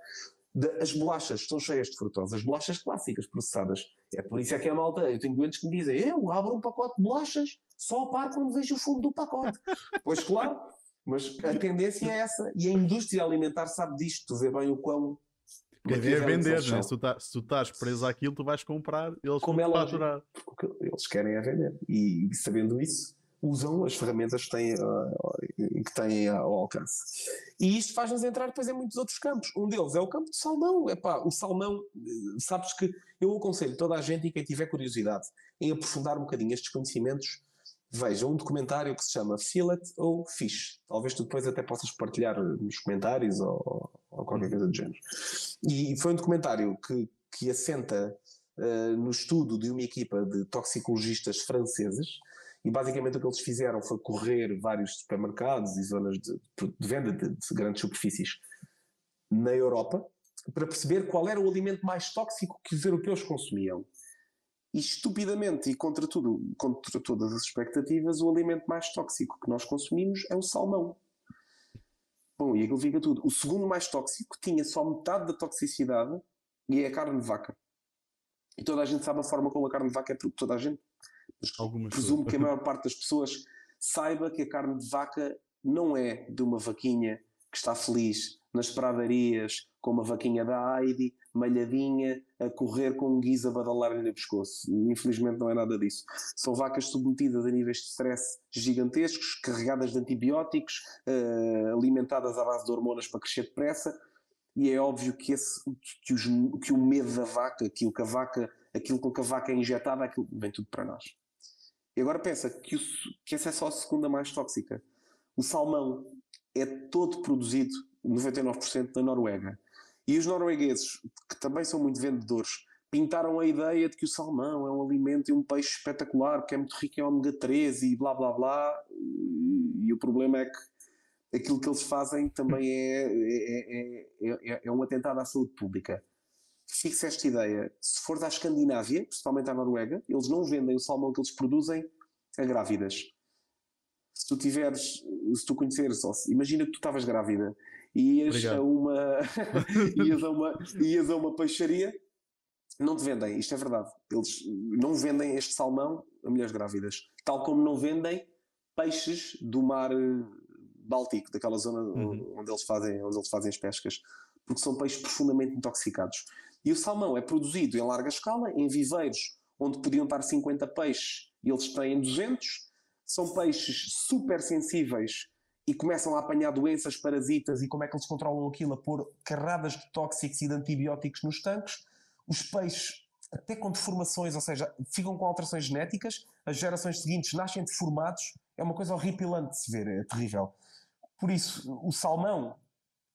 As bolachas estão cheias de frutose, as bolachas clássicas processadas. É por isso é que a malta, eu tenho doentes que me dizem, eu abro um pacote de bolachas só a par quando vejo o fundo do pacote. pois claro, mas a tendência é essa. E a indústria alimentar sabe disto, tu vê bem o quão Quer ver vender, né? se, tu tá, se tu estás preso àquilo, tu vais comprar, eles Como vão é faturar. O que eles querem é vender. E, sabendo isso, usam as ferramentas que têm, uh, que têm ao alcance. E isto faz-nos entrar depois em muitos outros campos. Um deles é o campo do salmão. Epá, o salmão, sabes que eu aconselho toda a gente e quem tiver curiosidade em aprofundar um bocadinho estes conhecimentos, veja um documentário que se chama Fillet ou Fish. Talvez tu depois até possas partilhar nos comentários ou, ou qualquer coisa do género. E foi um documentário que, que assenta uh, no estudo de uma equipa de toxicologistas franceses. E basicamente o que eles fizeram foi correr vários supermercados e zonas de, de venda de, de grandes superfícies na Europa para perceber qual era o alimento mais tóxico que os europeus consumiam. E estupidamente e contra tudo, contra todas as expectativas, o alimento mais tóxico que nós consumimos é o salmão. Bom, e aquilo fica tudo. O segundo mais tóxico tinha só metade da toxicidade e é a carne de vaca. E toda a gente sabe a forma como a carne de vaca é toda a gente. Algumas presumo que a maior parte das pessoas saiba que a carne de vaca não é de uma vaquinha que está feliz nas pradarias com uma vaquinha da Heidi, malhadinha, a correr com um guiz a badalar-lhe no pescoço. Infelizmente não é nada disso. São vacas submetidas a níveis de stress gigantescos, carregadas de antibióticos, uh, alimentadas à base de hormonas para crescer depressa, e é óbvio que, esse, que, os, que o medo da vaca, aquilo que a vaca, aquilo com que a vaca é injetada, aquilo vem tudo para nós. E agora pensa que, o, que essa é só a segunda mais tóxica. O salmão é todo produzido 99% na Noruega. E os noruegueses, que também são muito vendedores, pintaram a ideia de que o salmão é um alimento e um peixe espetacular, que é muito rico em ômega 3 e blá blá blá. E o problema é que aquilo que eles fazem também é, é, é, é um atentado à saúde pública. Fixe esta ideia. Se for da Escandinávia, principalmente à Noruega, eles não vendem o salmão que eles produzem a grávidas. Se tu tiveres, se tu conheceres, imagina que tu estavas grávida ias a, uma, ias, a uma, ias a uma peixaria, não te vendem, isto é verdade. Eles não vendem este salmão a mulheres grávidas, tal como não vendem peixes do mar eh, Báltico, daquela zona uhum. onde, eles fazem, onde eles fazem as pescas, porque são peixes profundamente intoxicados. E o salmão é produzido em larga escala, em viveiros onde podiam estar 50 peixes e eles têm 200. São peixes super sensíveis e começam a apanhar doenças parasitas e como é que eles controlam aquilo a pôr carradas de tóxicos e de antibióticos nos tanques. Os peixes, até com deformações, ou seja, ficam com alterações genéticas, as gerações seguintes nascem deformados, é uma coisa horripilante de se ver, é terrível. Por isso, o salmão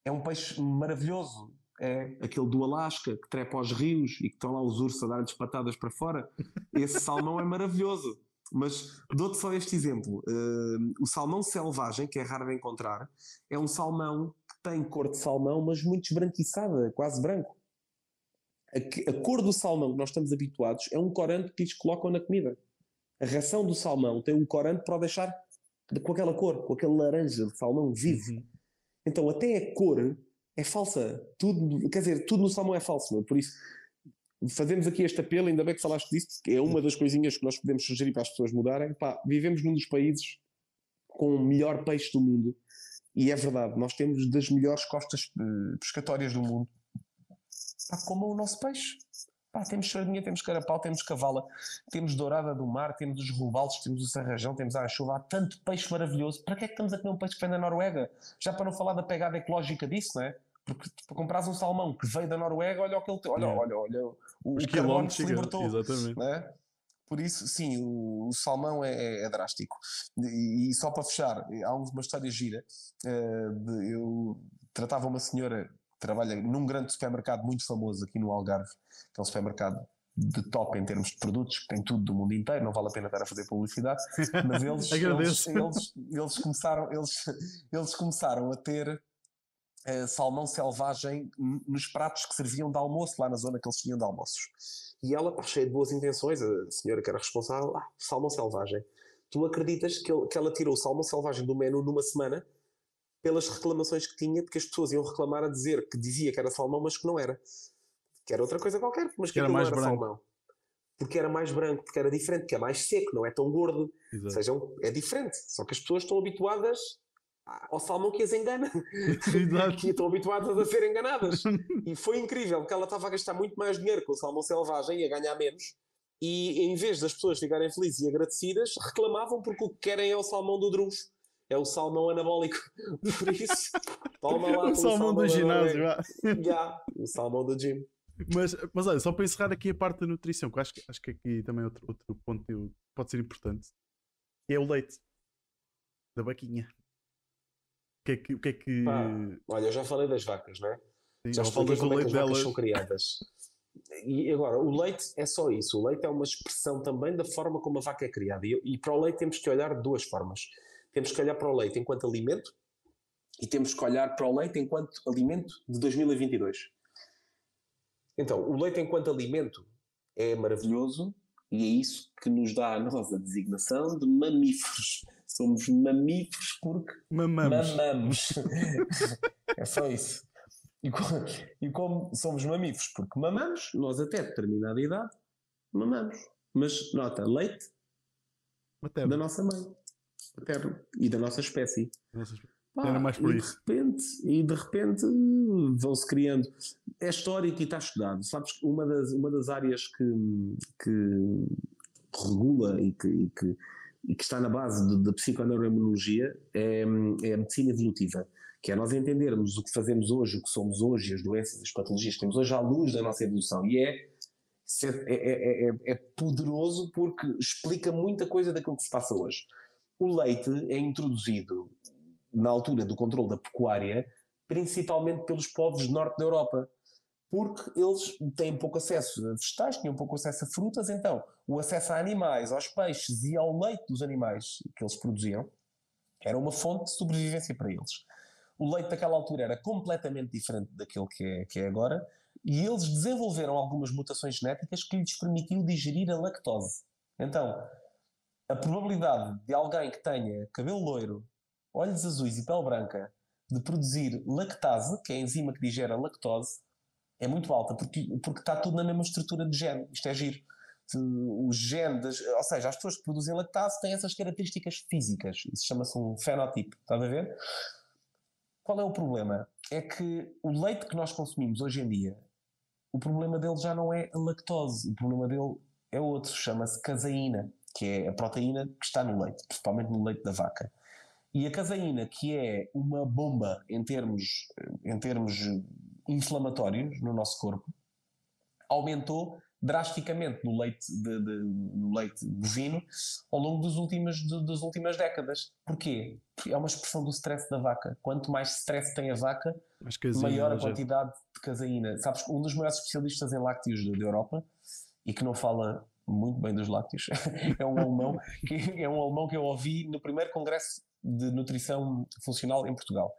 é um peixe maravilhoso. É aquele do Alasca que trepa aos rios e que estão lá os ursos a dar-lhes patadas para fora. Esse salmão é maravilhoso. Mas dou-te só este exemplo. Uh, o salmão selvagem, que é raro de encontrar, é um salmão que tem cor de salmão, mas muito esbranquiçada, quase branco. A, a, cor do salmão que nós estamos habituados é um corante que eles colocam na comida. A ração do salmão tem um corante para o deixar com aquela cor, com aquele laranja de salmão vivo. Uhum. Então até a cor é falsa. Tudo, quer dizer, tudo no salmão é falso, meu. por isso fazemos aqui este apelo, ainda bem que falaste disso, que é uma das coisinhas que nós podemos sugerir para as pessoas mudarem. Pá, vivemos num dos países com o melhor peixe do mundo. E é verdade, nós temos das melhores costas uh, pescatórias do mundo. Pá, como o nosso peixe. Pá, temos sardinha, temos carapau, temos cavala, temos dourada do mar, temos os robaldos, temos o sarrajão, temos a anchova, há tanto peixe maravilhoso. Para que é que estamos a comer um peixe que vem da Noruega? Já para não falar da pegada ecológica disso, não é? Porque para comprares um salmão que veio da Noruega, olha o que ele tem, olha, olha, olha, o, Os carbono se libertou. Exatamente. Né? Por isso, sim, o, o salmão é, é, é drástico. E, e, só para fechar, há uma história gira. Uh, de, eu tratava uma senhora que trabalha num grande supermercado muito famoso aqui no Algarve, que é um supermercado de top em termos de produtos, que tem tudo do mundo inteiro, não vale a pena estar a fazer publicidade, mas eles, eles, eles, eles, começaram, eles, eles começaram a ter uh, salmão selvagem nos pratos que serviam de almoço, lá na zona que eles tinham de almoços. E ela, cheia de boas intenções, a senhora que era responsável, ah, salmão selvagem. Tu acreditas que, ele, que ela tirou o salmão selvagem do menu numa semana pelas reclamações que tinha, porque as pessoas iam reclamar a dizer que dizia que era salmão, mas que não era que era outra coisa qualquer, mas que, que era mais não era branco. salmão. Porque era mais branco, porque era diferente, porque é mais seco, não é tão gordo. Exato. Ou seja, é diferente. Só que as pessoas estão habituadas ao salmão que as engana. que estão habituadas a ser enganadas. e foi incrível, porque ela estava a gastar muito mais dinheiro com o salmão selvagem e a ganhar menos. E em vez das pessoas ficarem felizes e agradecidas, reclamavam porque o que querem é o salmão do Drus. É o salmão anabólico. Por isso, toma lá. o salmão, salmão do ginásio. Já, o salmão do gym. Mas, mas olha, só para encerrar aqui a parte da nutrição, que acho, acho que aqui também outro, outro ponto pode ser importante, é o leite da vaquinha. O que é que. O que, é que... Pá, olha, eu já falei das vacas, não é? Sim, já expliquei como é que as vacas são criadas. E agora, o leite é só isso. O leite é uma expressão também da forma como a vaca é criada. E, e para o leite temos que olhar de duas formas. Temos que olhar para o leite enquanto alimento e temos que olhar para o leite enquanto alimento de 2022. Então, o leite enquanto alimento é maravilhoso e é isso que nos dá a nossa designação de mamíferos. Somos mamíferos porque mamamos. mamamos. é só isso. E como, e como, somos mamíferos porque mamamos, nós até determinada idade mamamos. Mas nota, leite Materno. da nossa mãe. Materno. E da nossa espécie. Nossa espécie. Pá, Era mais por e isso. De repente, e de repente vão-se criando. É histórico e está estudado. Sabes que uma das, uma das áreas que, que regula e que, e que, e que está na base da psiconeuroimunologia é, é a medicina evolutiva que é nós entendermos o que fazemos hoje, o que somos hoje, as doenças, as patologias que temos hoje à luz da nossa evolução. E é, é, é, é, é poderoso porque explica muita coisa daquilo que se passa hoje. O leite é introduzido na altura do controle da pecuária, principalmente pelos povos do norte da Europa, porque eles têm pouco acesso a vegetais, tinham pouco acesso a frutas, então o acesso a animais, aos peixes e ao leite dos animais que eles produziam era uma fonte de sobrevivência para eles. O leite daquela altura era completamente diferente daquele que é, que é agora, e eles desenvolveram algumas mutações genéticas que lhes permitiu digerir a lactose. Então, a probabilidade de alguém que tenha cabelo loiro, olhos azuis e pele branca de produzir lactase, que é a enzima que digere a lactose, é muito alta, porque, porque está tudo na mesma estrutura de gene. Isto é giro. O gene, das, ou seja, as pessoas que produzem lactase têm essas características físicas. Isso chama-se um fenotipo. Está a ver? Qual é o problema? É que o leite que nós consumimos hoje em dia, o problema dele já não é a lactose. O problema dele é outro. Chama-se caseína, que é a proteína que está no leite, principalmente no leite da vaca. E a caseína, que é uma bomba em termos, em termos inflamatórios no nosso corpo, aumentou drasticamente no leite, de, de, no leite bovino ao longo dos últimos, de, das últimas décadas. Porquê? Porque é uma expressão do stress da vaca. Quanto mais stress tem a vaca, maior a quantidade de caseína. Sabes, um dos maiores especialistas em lácteos da Europa, e que não fala muito bem dos lácteos, é um alemão que é um alemão que eu ouvi no primeiro congresso de nutrição funcional em Portugal.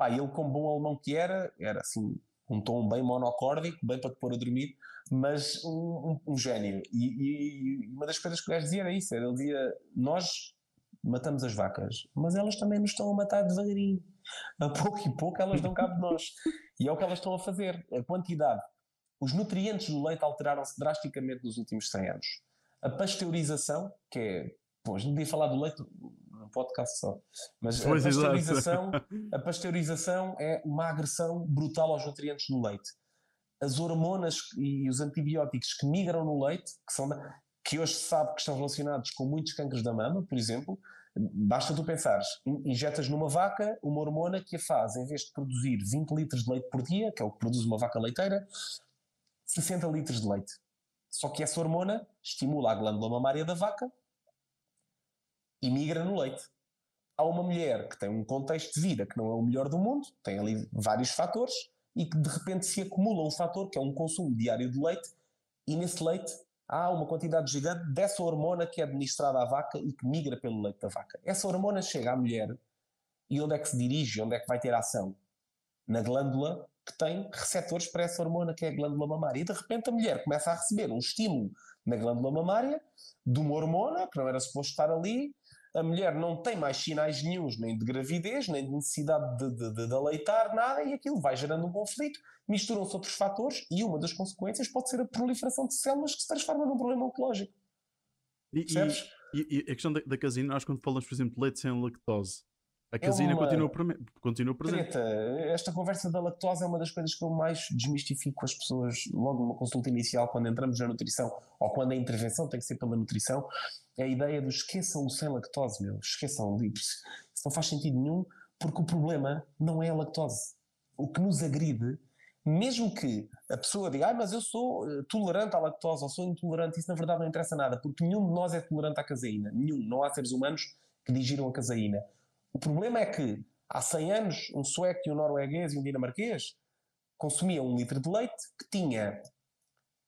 Pá, ele, como bom alemão que era, era assim, um tom bem monocórdico, bem para te pôr a dormir, mas um, um, um gênio. E, e, uma das coisas que o gajo dizia era isso: era, ele dizia, nós matamos as vacas, mas elas também nos estão a matar devagarinho. A pouco e pouco elas dão cabo de nós. E é o que elas estão a fazer. A quantidade. Os nutrientes do leite alteraram-se drasticamente nos últimos 100 anos. A pasteurização, que é. Pois, não devia falar do leite podcast só. Mas a pasteurização, a pasteurização é uma agressão brutal aos nutrientes no leite. As hormonas e os antibióticos que migram no leite, que, são, que hoje se sabe que estão relacionados com muitos cancros da mama, por exemplo, basta tu pensares, injetas numa vaca uma hormona que a faz, em vez de produzir 20 litros de leite por dia, que é o que produz uma vaca leiteira, 60 litros de leite. Só que essa hormona estimula a glândula mamária da vaca e migra no leite. Há uma mulher que tem um contexto de vida que não é o melhor do mundo, tem ali vários fatores, e que de repente se acumula um fator que é um consumo diário de leite e nesse leite há uma quantidade gigante dessa hormona que é administrada à vaca e que migra pelo leite da vaca. Essa hormona chega à mulher e onde é que se dirige, onde é que vai ter ação? Na glândula que tem receptores para essa hormona que é a glândula mamária. E de repente a mulher começa a receber um estímulo na glândula mamária de uma hormona que não era suposto estar ali. A mulher não tem mais sinais nenhums, nem de gravidez, nem de necessidade de, de, de, aleitar, nada, e aquilo vai gerando um conflito, misturam-se outros fatores, e uma das consequências pode ser a proliferação de células que se transforma num problema oncológico. E, e, e, a questão da, da caseína, nós quando falamos, por exemplo, de leite sem lactose, a caseína é uma... continua, continua presente. Treta. Esta conversa da lactose é uma das coisas que eu mais desmistifico as pessoas logo numa consulta inicial, quando entramos na nutrição, ou quando a intervenção tem que ser pela nutrição, é a ideia do esqueçam o sem lactose, meu. Esqueçam. Isso não faz sentido nenhum, porque o problema não é a lactose. O que nos agride, mesmo que a pessoa diga, ah, mas eu sou eh, tolerante à lactose, ou sou intolerante, isso na verdade não interessa nada, porque nenhum de nós é tolerante à caseína. Nenhum. Não há seres humanos que digiram a caseína o problema é que há 100 anos um sueco e um norueguês e um dinamarquês consumiam um litro de leite que tinha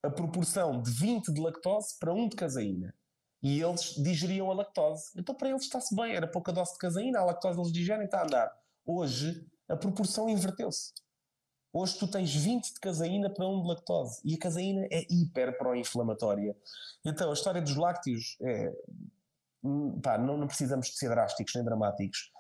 a proporção de 20 de lactose para 1 de caseína. E eles digeriam a lactose. Então para eles está-se bem, era pouca dose de caseína, a lactose eles digerem, está a andar. Hoje a proporção inverteu-se. Hoje tu tens 20 de caseína para 1 de lactose. E a caseína é hiper pró-inflamatória. Então a história dos lácteos é Hum, pá, não, não precisamos de ser drásticos nem dramáticos.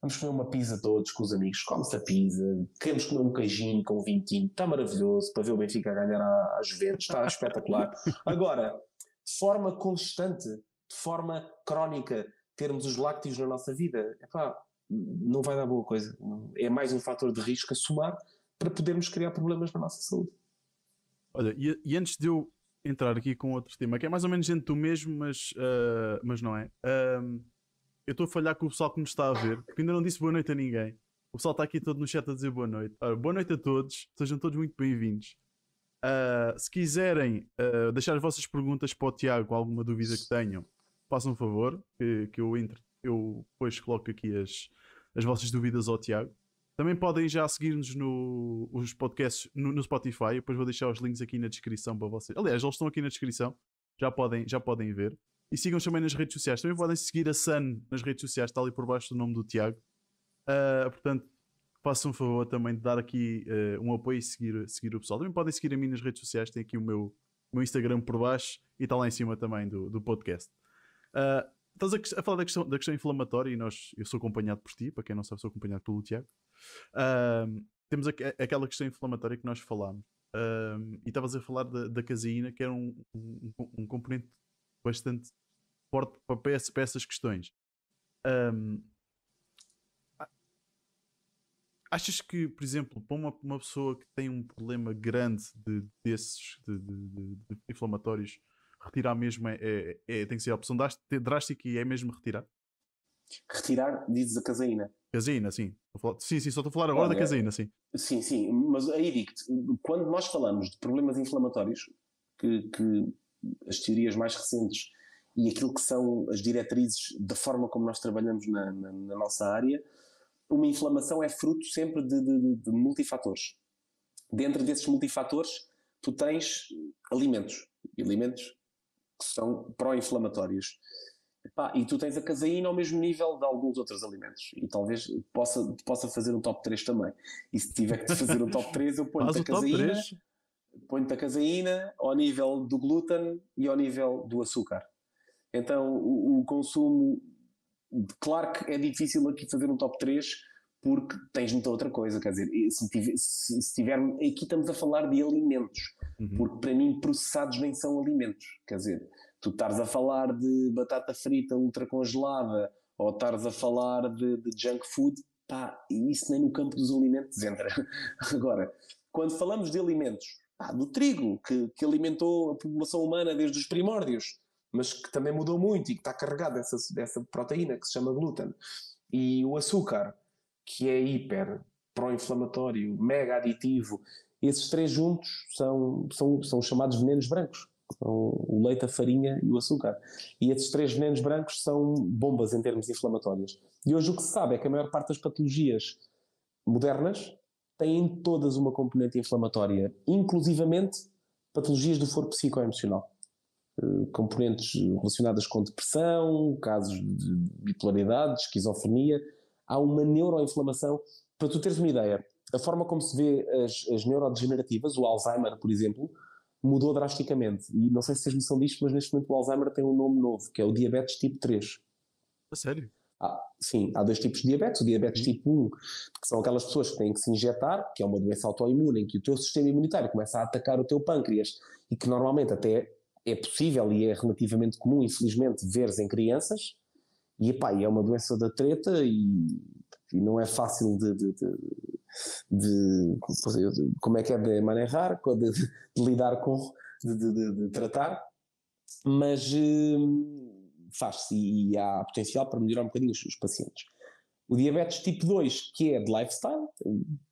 Vamos comer uma pizza todos com os amigos, come-se a pizza, queremos comer um queijinho com um vintinho, está maravilhoso para ver o Benfica ganhar às Juventus, está espetacular. Agora, de forma constante, de forma crónica, termos os lácteos na nossa vida, epá, não vai dar boa coisa. É mais um fator de risco a somar para podermos criar problemas na nossa saúde. Olha, e, e antes de eu entrar aqui com outro tema que é mais ou menos dentro do mesmo, mas, uh, mas não é. Uh, eu estou a falhar com o pessoal que nos está a ver, porque ainda não disse boa noite a ninguém. O pessoal está aqui todo no chat a dizer boa noite. Ora, boa noite a todos, sejam todos muito bem-vindos. Uh, se quiserem uh, deixar as vossas perguntas para o Tiago, alguma dúvida que tenham, façam um favor, que, que eu entre, eu depois coloco aqui as, as vossas dúvidas ao Tiago. Também podem já seguir-nos no, os podcasts no, no, Spotify. Depois vou deixar os links aqui na descrição para vocês. Aliás, eles estão aqui na descrição. Já podem, já podem ver. E sigam também nas redes sociais. Também podem seguir a Sun nas redes sociais. Está ali por baixo do nome do Tiago. Uh, portanto, façam um favor também de dar aqui uh, um apoio e seguir, seguir o pessoal. Também podem seguir a mim nas redes sociais. Tem aqui o meu, meu Instagram por baixo e está lá em cima também do, do podcast. Uh, estás a, a, falar da questão, da questão inflamatória e nós, eu sou acompanhado por ti, para quem não sabe, sou acompanhado pelo Tiago. Temos a, aquela questão inflamatória que nós falámos. E estavas a falar da, da, caseína, que era um, um, um componente bastante forte para, para essas questões. Um, achas que, por exemplo, para uma, uma pessoa que tem um problema grande de, desses de, de, de inflamatórios, retirar mesmo é, é, é, tem que ser a opção drástica e é mesmo retirar? Retirar, dizes a caseína. Caseína, sim. Sim, sim, só estou a falar agora Olha, da caseína, sim. Sim, sim, mas aí digo-te, quando nós falamos de problemas inflamatórios, que, que as teorias mais recentes e aquilo que são as diretrizes da forma como nós trabalhamos na, na, na nossa área, uma inflamação é fruto sempre de, de, de, multifatores. Dentro desses multifatores, tu tens alimentos, alimentos que são pró-inflamatórios. Pá, e tu tens a caseína ao mesmo nível de alguns outros alimentos. E talvez possa, possa fazer um top 3 também. E se tiver que fazer um top 3, eu ponho-te a caseína. Ponho-te a caseína ao nível do glúten e ao nível do açúcar. Então o, o consumo. Claro que é difícil aqui fazer um top 3 porque tens muita outra coisa, quer dizer, se, tiver, se, se tiver, aqui estamos a falar de alimentos, uhum. porque para mim processados nem são alimentos, quer dizer, tu estares a falar de batata frita ultra congelada ou estares a falar de, de junk food, pá, isso nem no campo dos alimentos entra. Agora, quando falamos de alimentos, pá, do trigo, que, que alimentou a população humana desde os primórdios, mas que também mudou muito e que está carregado dessa, dessa proteína que se chama glúten, e o açúcar, que é hiper pró-inflamatório, mega aditivo, esses três juntos são, são, são chamados venenos brancos o leite, a farinha e o açúcar. E esses três venenos brancos são bombas em termos inflamatórios. E hoje o que se sabe é que a maior parte das patologias modernas têm todas uma componente inflamatória, inclusivamente patologias do foro psicoemocional. Uh, componentes relacionadas com depressão, casos de bipolaridade, esquizofrenia. Há uma neuroinflamação. Para tu teres uma ideia, a forma como se vê as, as neurodegenerativas, o Alzheimer, por exemplo, mudou drasticamente. E não sei se tens noção disto, mas neste momento o Alzheimer tem um nome novo, que é o diabetes tipo 3. A sério? Ah, sim, há dois tipos de diabetes. O diabetes uhum. tipo 1, que são aquelas pessoas que têm que se injetar, que é uma doença autoimune, em que o teu sistema imunitário começa a atacar o teu pâncreas e que normalmente até é possível e é relativamente comum, infelizmente, veres em crianças. E, epá, é uma doença da treta e, e não é fácil de, de, de de, como é que é de manejar, de, de, de lidar com, de, tratar, mas hum, faz-se e há potencial para melhorar um bocadinho os, os, pacientes. O diabetes tipo 2, que é de lifestyle,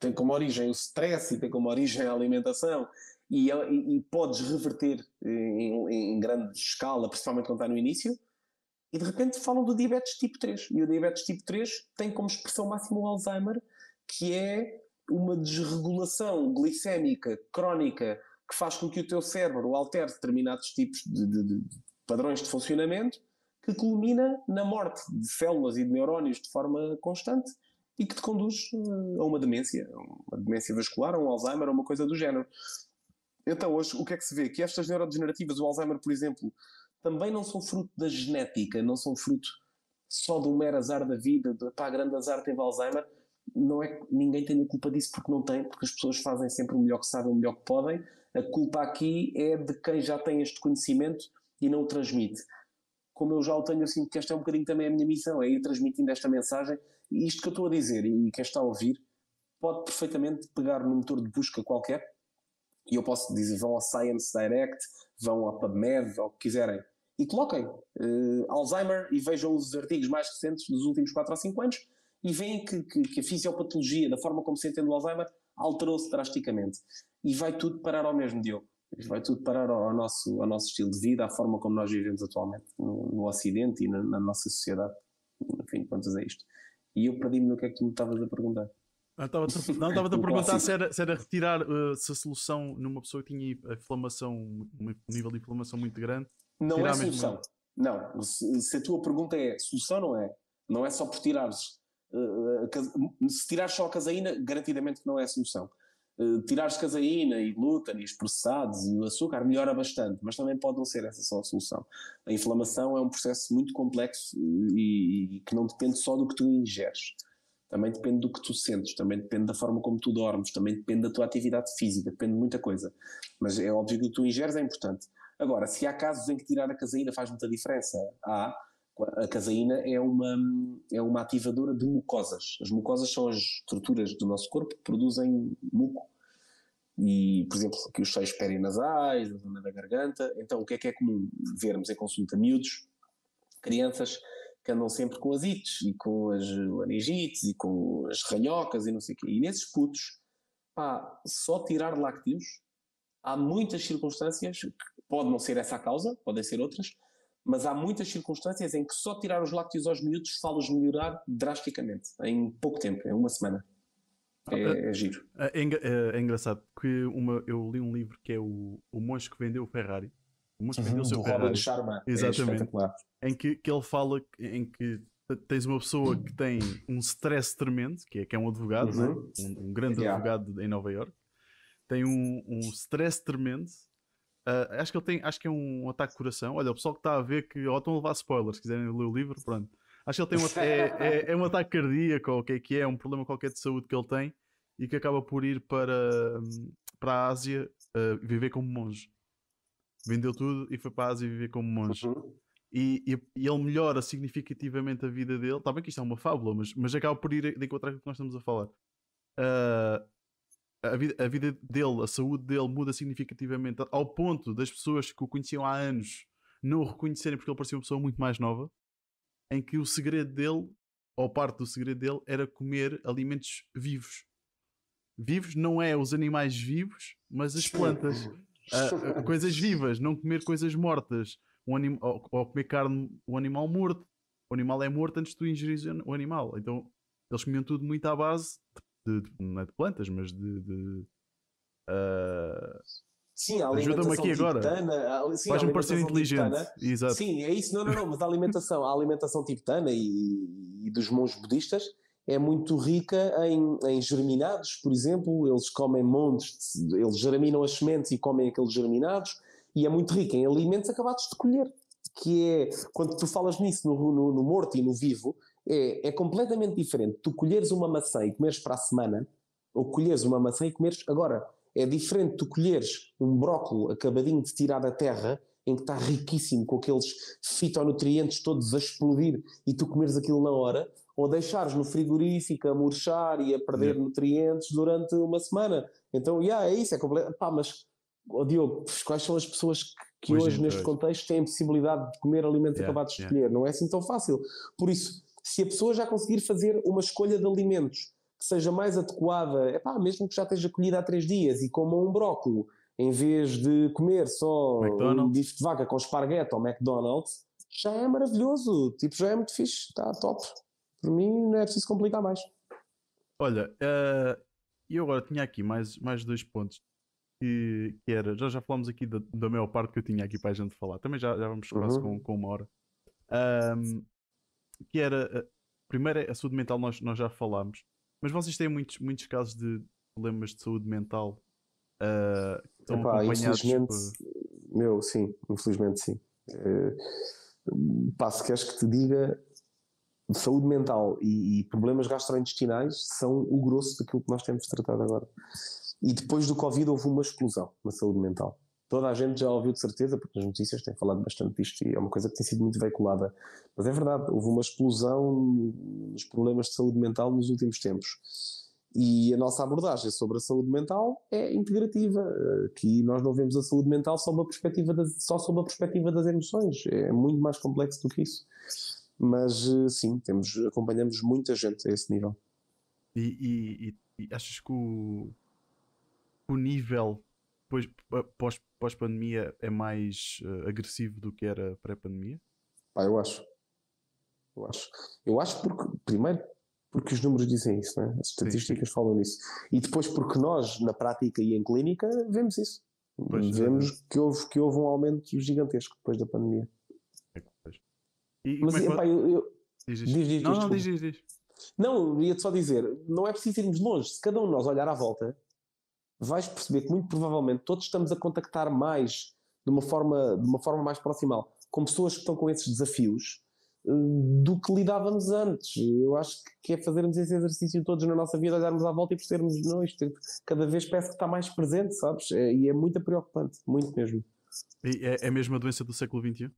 tem como origem o stress e tem como origem a alimentação e, e, e podes reverter em, em grande escala, principalmente quando está no início, e de repente falam do diabetes tipo 3. E o diabetes tipo 3 tem como expressão máxima o Alzheimer, que é uma desregulação glicémica crónica que faz com que o teu cérebro altere determinados tipos de, de, de padrões de funcionamento, que culmina na morte de células e de neurónios de forma constante e que te conduz eh, a uma demência, uma demência vascular, um Alzheimer, uma coisa do género. Então, hoje, o que é que se vê? Que estas neurodegenerativas, o Alzheimer, por exemplo, também não são fruto da genética, não são fruto só do mero azar da vida, de pá, grande azar teve Alzheimer, não é que ninguém tenha culpa disso porque não tem, porque as pessoas fazem sempre o melhor que sabem, o melhor que podem. A culpa aqui é de quem já tem este conhecimento e não o transmite. Como eu já o tenho, eu sinto que esta é um bocadinho também a minha missão, é ir transmitindo esta mensagem. E isto que eu estou a dizer, e quem está a ouvir, pode perfeitamente pegar num motor de busca qualquer, e eu posso dizer, vão ao Science Direct, vão ao PubMed, ao que quiserem, e coloquem uh, Alzheimer e vejam os artigos mais recentes dos últimos 4 ou 5 anos, e veem que, que, que a fisiopatologia, da forma como se entende o Alzheimer, alterou-se drasticamente. E vai tudo parar ao mesmo, Diogo. Vai tudo parar ao, ao, nosso, ao nosso estilo de vida, à forma como nós vivemos atualmente no, no Ocidente e na, na, nossa sociedade. Enfim, quantas é isto? E eu perdi-me no que é que tu me estavas a perguntar. Ah, não, estava-te a perguntar se era, se era retirar uh, se a solução numa pessoa que tinha inflamação, um nível de inflamação muito grande. Não é solução. Não, se, se, a tua pergunta é solução, não é. Não é só por tirares uh, se tirares só a caseína, garantidamente não é a solução. Uh, tirares caseína e glúten e os processados e o açúcar melhora bastante, mas também pode não ser essa só a solução. A inflamação é um processo muito complexo e, e que não depende só do que tu ingeres. Também depende do que tu sentes, também depende da forma como tu dormes, também depende da tua atividade física, depende de muita coisa. Mas é óbvio que o que tu ingeres é importante. Agora, se há casos em que tirar a caseína faz muita diferença, há, a caseína é uma, é uma ativadora de mucosas. As mucosas são as estruturas do nosso corpo que produzem muco. E, por exemplo, aqui os seios perinasais, a zona da garganta. Então, o que é que é comum vermos em consulta? Miúdos, crianças que andam sempre com as ites e com as laringites e com as ranhocas e não sei o quê. E nesses putos, pá, só tirar lácteos, há muitas circunstâncias, pode não ser essa a causa, podem ser outras, mas há muitas circunstâncias em que só tirar os lácteos aos miúdos faz-los melhorar drasticamente, em pouco tempo, em uma semana. É, ah, é giro. É, é, é, engraçado que uma, eu li um livro que é o, o Monge que Vendeu o Ferrari. O Monge que Vendeu o seu Ferrari. Sharma. É Exatamente. É em que, que ele fala em que tens uma pessoa que tem um stress tremendo, que é, que é um advogado, uhum. né? um, um, grande yeah. advogado em Nova York, tem um, um stress tremendo Uh, acho que ele tem, acho que é um ataque de coração. Olha, o pessoal que está a ver que ou estão a levar spoilers, se quiserem ler o livro, pronto. Acho que ele tem um, é, é, é, um ataque cardíaco, ou o que é que é, um problema qualquer de saúde que ele tem e que acaba por ir para, para a Ásia uh, viver como monge. Vendeu tudo e foi para a Ásia viver como monge. Uhum. E, e, e, ele melhora significativamente a vida dele. Está bem que isto é uma fábula, mas, mas acaba por ir de encontrar com o que nós estamos a falar. Uh, a vida, a vida dele, a saúde dele muda significativamente ao ponto das pessoas que o conheciam há anos não o reconhecerem porque ele parecia uma pessoa muito mais nova, em que o segredo dele, ou parte do segredo dele, era comer alimentos vivos. Vivos não é os animais vivos, mas as plantas. coisas vivas, não comer coisas mortas. Um anim, ou, ou, comer carne, um animal morto. O animal é morto antes de tu ingerir o animal. Então eles comiam tudo muito à base de de, não é de plantas, mas de, de uh, Sim, a ajuda-me aqui agora. Faz-me parecer inteligente. Exato. Sim, é isso. Não, não, não. Mas a alimentação, a alimentação tibetana e, e dos monges budistas é muito rica em, em, germinados, por exemplo. Eles comem montes, de, eles germinam as sementes e comem aqueles germinados. E é muito rica em alimentos acabados de colher. Que é, quando tu falas nisso no, no, no morto e no vivo, é, é completamente diferente. Tu colheres uma maçã e comeres para a semana, ou colheres uma maçã e comeres agora é diferente tu colheres um brócolo acabadinho de tirar da terra, em que está riquíssimo, com aqueles fitonutrientes todos a explodir, e tu comeres aquilo na hora, ou deixares no frigorífico a murchar e a perder nutrientes durante uma semana. Então, yeah, é isso, é completo. Pá, mas, oh, Diogo, quais são as pessoas que, que hoje, neste contexto, têm a possibilidade de comer alimentos yeah, acabados de yeah. escolher? Não é assim tão fácil. Por isso, se a pessoa já conseguir fazer uma escolha de alimentos que seja mais adequada, epá, mesmo que já esteja colhida há três dias e coma um brócolo, em vez de comer só McDonald's. um bife de vaca com esparguete ou McDonald's, já é maravilhoso, tipo, já é muito fixe, está top. Por mim não é preciso complicar mais. Olha, uh, eu agora tinha aqui mais, mais dois pontos que, que era, já, já falamos aqui da, da maior parte que eu tinha aqui para a gente falar, também já, já vamos quase uhum. com, com uma hora. Um, que era, primeiro a saúde mental, nós, nós já falámos, mas vocês têm muitos, muitos casos de problemas de saúde mental uh, que estão Epá, acompanhados por... Meu, sim, infelizmente sim. Uh, pá, se queres que te diga, saúde mental e, e, problemas gastrointestinais são o grosso daquilo que nós temos tratado agora. E depois do Covid houve uma explosão na saúde mental. Toda a gente já ouviu de certeza, porque as notícias têm falado bastante disto e é uma coisa que tem sido muito veiculada. Mas é verdade, houve uma explosão nos problemas de saúde mental nos últimos tempos. E a nossa abordagem sobre a saúde mental é integrativa. Aqui nós não vemos a saúde mental só, uma perspectiva das, só sob a perspectiva das emoções. É muito mais complexo do que isso. Mas sim, temos, acompanhamos muita gente a esse nível. E, e, e achas que o, o nível depois, pós, pós-pandemia, é mais uh, agressivo do que era pré-pandemia? Pá, eu acho. Eu acho. Eu acho porque, primeiro, porque os números dizem isso, né? as estatísticas Sim. falam nisso. E depois porque nós, na prática e em clínica, vemos isso. Pois, vemos é. que, houve, que houve um aumento gigantesco depois da pandemia. É, e, Mas, é epá, eu, eu... Diz, diz, diz, não, não, diz, diz, diz. Não, ia-te só dizer, não é preciso irmos longe. Se cada um de nós olhar à volta, vais perceber que muito provavelmente todos estamos a contactar mais de uma forma, de uma forma mais proximal com pessoas que estão com esses desafios eh, do que lidávamos antes. Eu acho que é fazermos esse exercício todos na nossa vida, olharmos à volta e percebermos, não, isto cada vez parece que está mais presente, sabes? É, e é muito preocupante, muito mesmo. E é, é mesmo a doença do século XXI?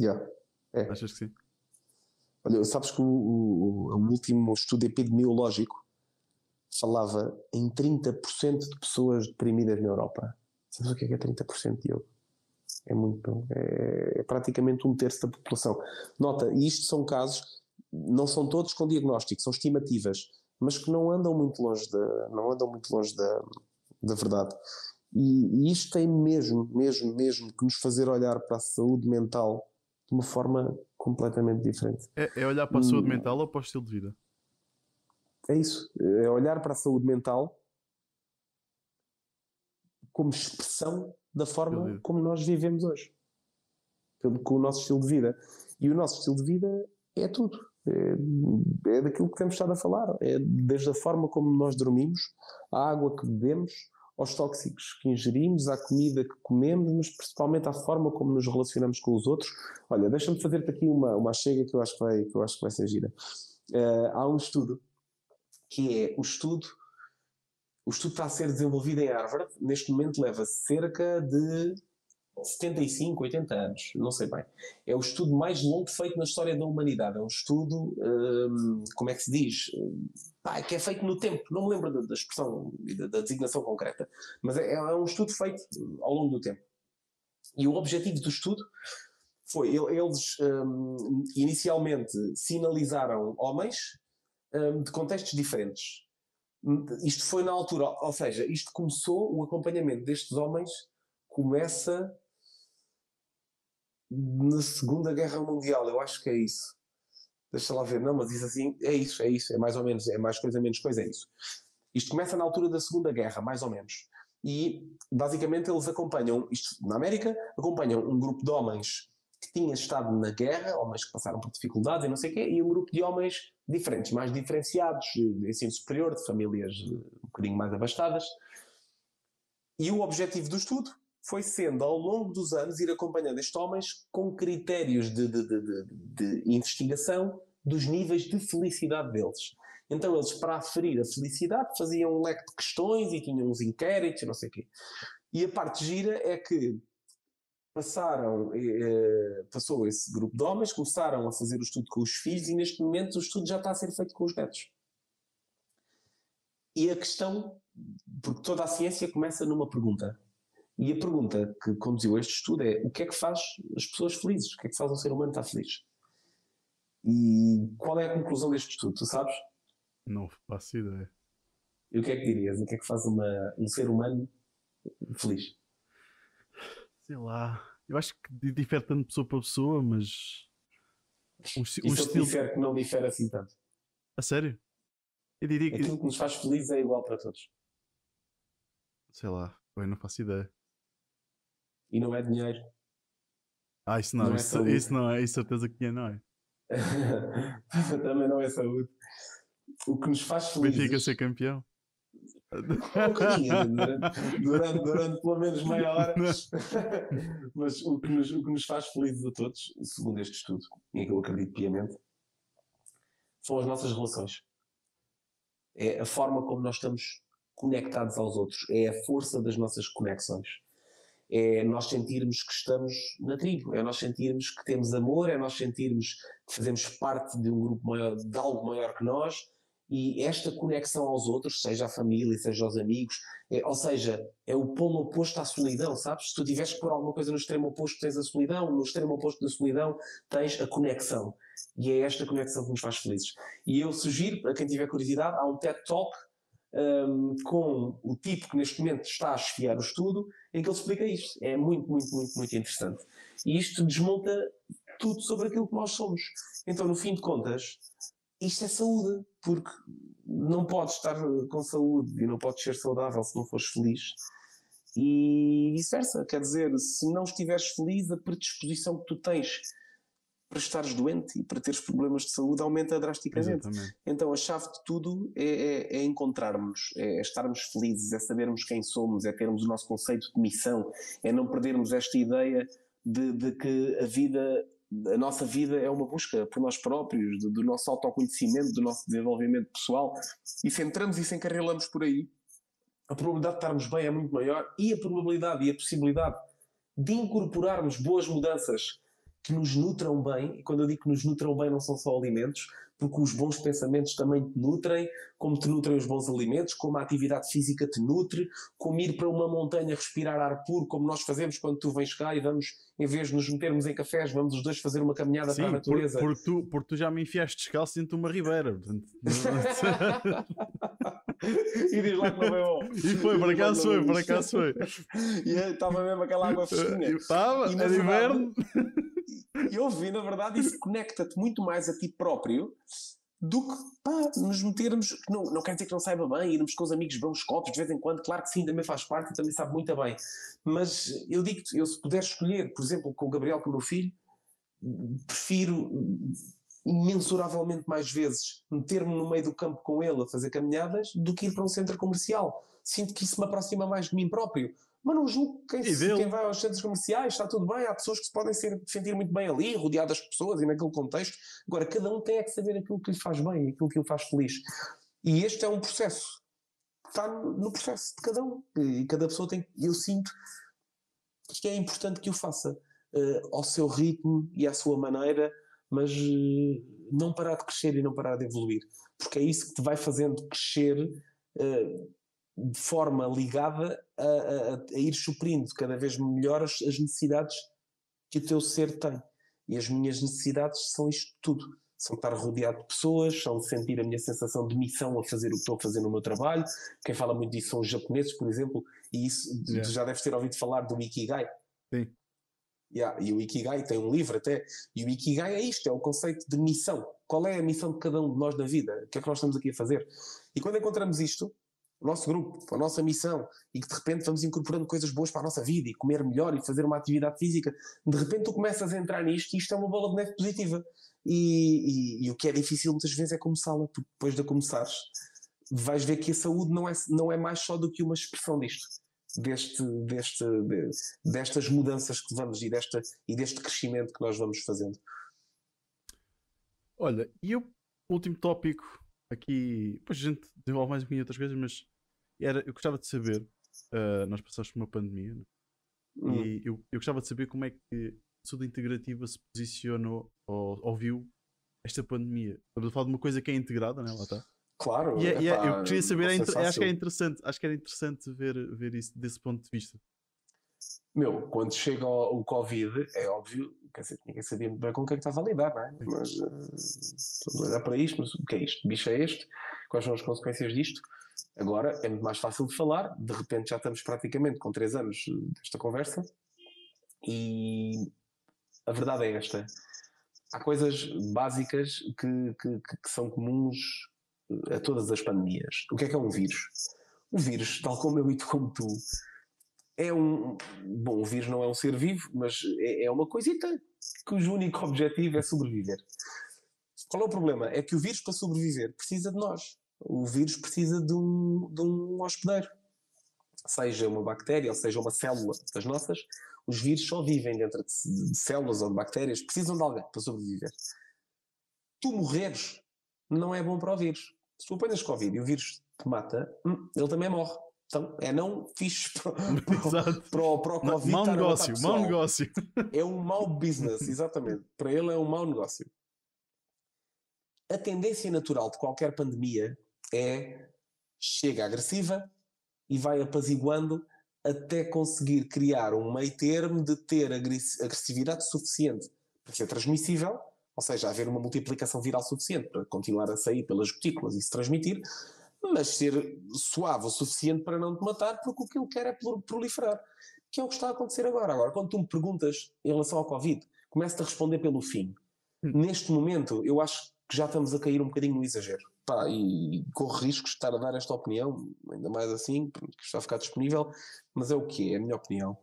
Yeah, é. Achas que sim? Olha, sabes que o, o, o último estudo epidemiológico falava em 30% de pessoas deprimidas na Europa. Sabes o que é, que é 30%, Diogo? É muito. É, é, praticamente um terço da população. Nota, e isto são casos, não são todos com diagnóstico, são estimativas, mas que não andam muito longe da, não andam muito longe da, da verdade. E, e isto tem mesmo, mesmo, mesmo que nos fazer olhar para a saúde mental de uma forma completamente diferente. É, é olhar para a saúde hum. mental ou para o estilo de vida? É isso, é olhar para a saúde mental como expressão da forma como nós vivemos hoje, com o nosso estilo de vida. E o nosso estilo de vida é tudo. É, é daquilo que temos estado a falar. É desde a forma como nós dormimos, a água que bebemos, aos tóxicos que ingerimos, à comida que comemos, mas principalmente à forma como nos relacionamos com os outros. Olha, deixa-me fazer-te aqui uma, uma chega que eu acho que vai, que eu acho que vai ser gira. Uh, há um estudo que é o estudo. O estudo está a ser desenvolvido em Harvard, neste momento leva cerca de 75, 80 anos, não sei bem. É o estudo mais longo feito na história da humanidade. É um estudo, hum, como é que se diz? Ah, que é feito no tempo, não me lembro da, da expressão e da, da, designação concreta, mas é, é, um estudo feito ao longo do tempo. E o objetivo do estudo foi, eles um, inicialmente sinalizaram homens um, de contextos diferentes. Isto foi na altura, ou seja, isto começou, o acompanhamento destes homens começa na Segunda Guerra Mundial, eu acho que é isso. Deixa lá ver, não, mas isso assim, é isso, é isso, é mais ou menos, é mais coisa, menos coisa, é isso. Isto começa na altura da Segunda Guerra, mais ou menos. e basicamente eles acompanham, isto na América, acompanham um grupo de homens que tinha estado na guerra, homens que passaram por dificuldades e não sei o quê, e um grupo de homens diferentes, mais diferenciados, de ensino superior, de famílias eh, um bocadinho mais abastadas. E o objetivo do estudo foi sendo, ao longo dos anos, ir acompanhando estes homens com critérios de, de, de, de investigação dos níveis de felicidade deles. Então eles, para aferir a felicidade, faziam um leque de questões e tinham uns inquéritos, não sei o quê. E a parte gira é que passaram, eh, passou esse grupo de homens, começaram a fazer o estudo com os filhos e neste momento o estudo já está a ser feito com os netos. E a questão, porque toda a ciência começa numa pergunta. E a pergunta que conduziu este estudo é: o que é que faz as pessoas felizes? O que é que faz um ser humano estar feliz? E qual é a conclusão deste estudo? Tu sabes? Não faço ideia. E o que é que dirias? O que é que faz uma, um ser humano feliz? Sei lá. Eu acho que difere tanto de pessoa para pessoa, mas. Um, um estilo. Difere que não difere assim tanto. A sério? Eu diria que. Aquilo que nos faz felizes é igual para todos. Sei lá. Eu não faço ideia. E não é dinheiro. Ah, isso não, não isso, é isso não é, isso certeza que é, não é. Também não é saúde. O que nos faz felizes. Benfica ser campeão. Durante, durante, pelo menos meia hora. Mas o que, nos, o que nos faz felizes a todos, segundo este estudo, em que eu acredito piamente, são as nossas relações. É a forma como nós estamos conectados aos outros, é a força das nossas conexões. É nós sentirmos que estamos na tribo, é nós sentirmos que temos amor, é nós sentirmos que fazemos parte de um grupo maior, de algo maior que nós, e esta conexão aos outros, seja a família, seja aos amigos, é, ou seja, é o polo oposto à solidão, sabes? Se tu tiveres que pôr alguma coisa no extremo oposto, tens a solidão, no extremo oposto da solidão, tens a conexão. E é esta conexão que nos faz felizes. E eu sugiro, para quem tiver curiosidade, há um TED Talk um, com o tipo que neste momento está a esfiar o estudo, em que ele explica isto. É muito, muito, muito, muito interessante. E isto desmonta tudo sobre aquilo que nós somos. Então, no fim de contas, isto é saúde, porque não podes estar com saúde e não podes ser saudável se não fores feliz. E vice-versa, quer dizer, se não estiveres feliz, a predisposição que tu tens para estares doente e para teres problemas de saúde aumenta drasticamente. Exatamente. Então a chave de tudo é, é, é encontrarmos, é estarmos felizes, é sabermos quem somos, é termos o nosso conceito de missão, é não perdermos esta ideia de, de que a vida a nossa vida é uma busca por nós próprios, do, do, nosso autoconhecimento, do nosso desenvolvimento pessoal, e se entramos e se encarrilamos por aí, a probabilidade de estarmos bem é muito maior e a probabilidade e a possibilidade de incorporarmos boas mudanças que nos nutram bem, e quando eu digo que nos nutram bem não são só alimentos, porque os bons pensamentos também te nutrem, como te nutrem os bons alimentos, como a atividade física te nutre, como ir para uma montanha respirar ar puro, como nós fazemos quando tu vens cá e vamos, em vez de nos metermos em cafés, vamos os dois fazer uma caminhada Sim, para a natureza. Porque por tu, por tu já me enfiaste descalço dentro de uma ribeira. E diz lá que não é bom. E foi, por acaso foi, por acaso foi. E estava mesmo aquela água fresquinha. Estava, era inverno eu vi, na verdade, isso conecta-te muito mais a ti próprio do que pá, nos metermos. Não, não quer dizer que não saiba bem, irmos com os amigos beber uns copos de vez em quando, claro que sim, também faz parte e também sabe muito bem. Mas eu digo-te, eu se puder escolher, por exemplo, com o Gabriel, com o meu filho, prefiro imensuravelmente mais vezes meter-me no meio do campo com ele a fazer caminhadas do que ir para um centro comercial. Sinto que isso me aproxima mais de mim próprio. Mas não julgo quem, se, quem vai aos centros comerciais, está tudo bem, há pessoas que se podem ser, sentir muito bem ali, rodeadas de pessoas e naquele contexto. Agora, cada um tem é que saber aquilo que lhe faz bem, aquilo que lhe faz feliz. E este é um processo está no processo de cada um. E cada pessoa tem. Eu sinto que é importante que o faça uh, ao seu ritmo e à sua maneira, mas uh, não parar de crescer e não parar de evoluir. Porque é isso que te vai fazendo crescer. Uh, de forma ligada a, a, a, ir suprindo cada vez melhor as, as, necessidades que o teu ser tem. E as minhas necessidades são isto tudo. São estar rodeado de pessoas, são sentir a minha sensação de missão a fazer o que estou a fazer no meu trabalho. Quem fala muito disso são os japoneses, por exemplo, e isso yeah. já deves ter ouvido falar do Ikigai. Sim. Yeah, e o Ikigai tem um livro até. E o Ikigai é isto: é o conceito de missão. Qual é a missão de cada um de nós na vida? O que é que nós estamos aqui a fazer? E quando encontramos isto, o nosso grupo, a nossa missão, e que de repente vamos incorporando coisas boas para a nossa vida e comer melhor e fazer uma atividade física, de repente tu começas a entrar nisto e isto é uma bola de neve positiva. E, e, e o que é difícil muitas vezes é começá-la, porque depois de começares, vais ver que a saúde não é, não é mais só do que uma expressão disto. Deste, deste, de, destas mudanças que vamos e, desta, e deste crescimento que nós vamos fazendo. Olha, e o último tópico aqui, pois a gente desenvolve mais um pouquinho outras coisas, mas era, eu gostava de saber, uh, nós passamos por uma pandemia, né? hum. e eu, eu gostava de saber como é que a saúde integrativa se posicionou ou, ou viu esta pandemia. Estamos a falar de uma coisa que é integrada, né? Lá está. Claro, e, é, epá, eu queria saber, é acho que é interessante, acho que era interessante ver, ver isso desse ponto de vista. Meu, quando chega o, o Covid, é óbvio, quer dizer, ninguém sabia muito bem com o que é que estava a lidar, não é? Mas uh, olhar para isto, mas o que é isto? bicho é este? Quais são as consequências disto? Agora é muito mais fácil de falar, de repente já estamos praticamente com três anos desta conversa e a verdade é esta. Há coisas básicas que, que, que são comuns a todas as pandemias. O que é que é um vírus? O vírus, tal como eu e como tu, é um. Bom, o vírus não é um ser vivo, mas é, é uma coisita cujo único objetivo é sobreviver. Qual é o problema? É que o vírus, para sobreviver, precisa de nós. O vírus precisa de um, de um hospedeiro. Seja uma bactéria ou seja uma célula das nossas, os vírus só vivem dentro de, de células ou de bactérias, precisam de alguém para sobreviver. Tu morreres não é bom para o vírus. Se tu apanhas Covid e o vírus te mata, hum, ele também morre. Então é não fixe para, para, para, para o Covid. Mau negócio, mau negócio. É um mau business, exatamente. Para ele é um mau negócio. A tendência natural de qualquer pandemia é chega agressiva e vai apaziguando até conseguir criar um meio termo de ter agressividade suficiente para ser transmissível, ou seja, haver uma multiplicação viral suficiente para continuar a sair pelas gotículas e se transmitir, mas ser suave o suficiente para não te matar, porque o que ele quer é proliferar. Que é o que está a acontecer agora. Agora, quando tu me perguntas em relação ao Covid, começo-te a responder pelo fim. Hum. Neste momento, eu acho que já estamos a cair um bocadinho no exagero. Pá, e corro riscos de estar a dar esta opinião, ainda mais assim, porque está a ficar disponível, mas é o que é, a minha opinião.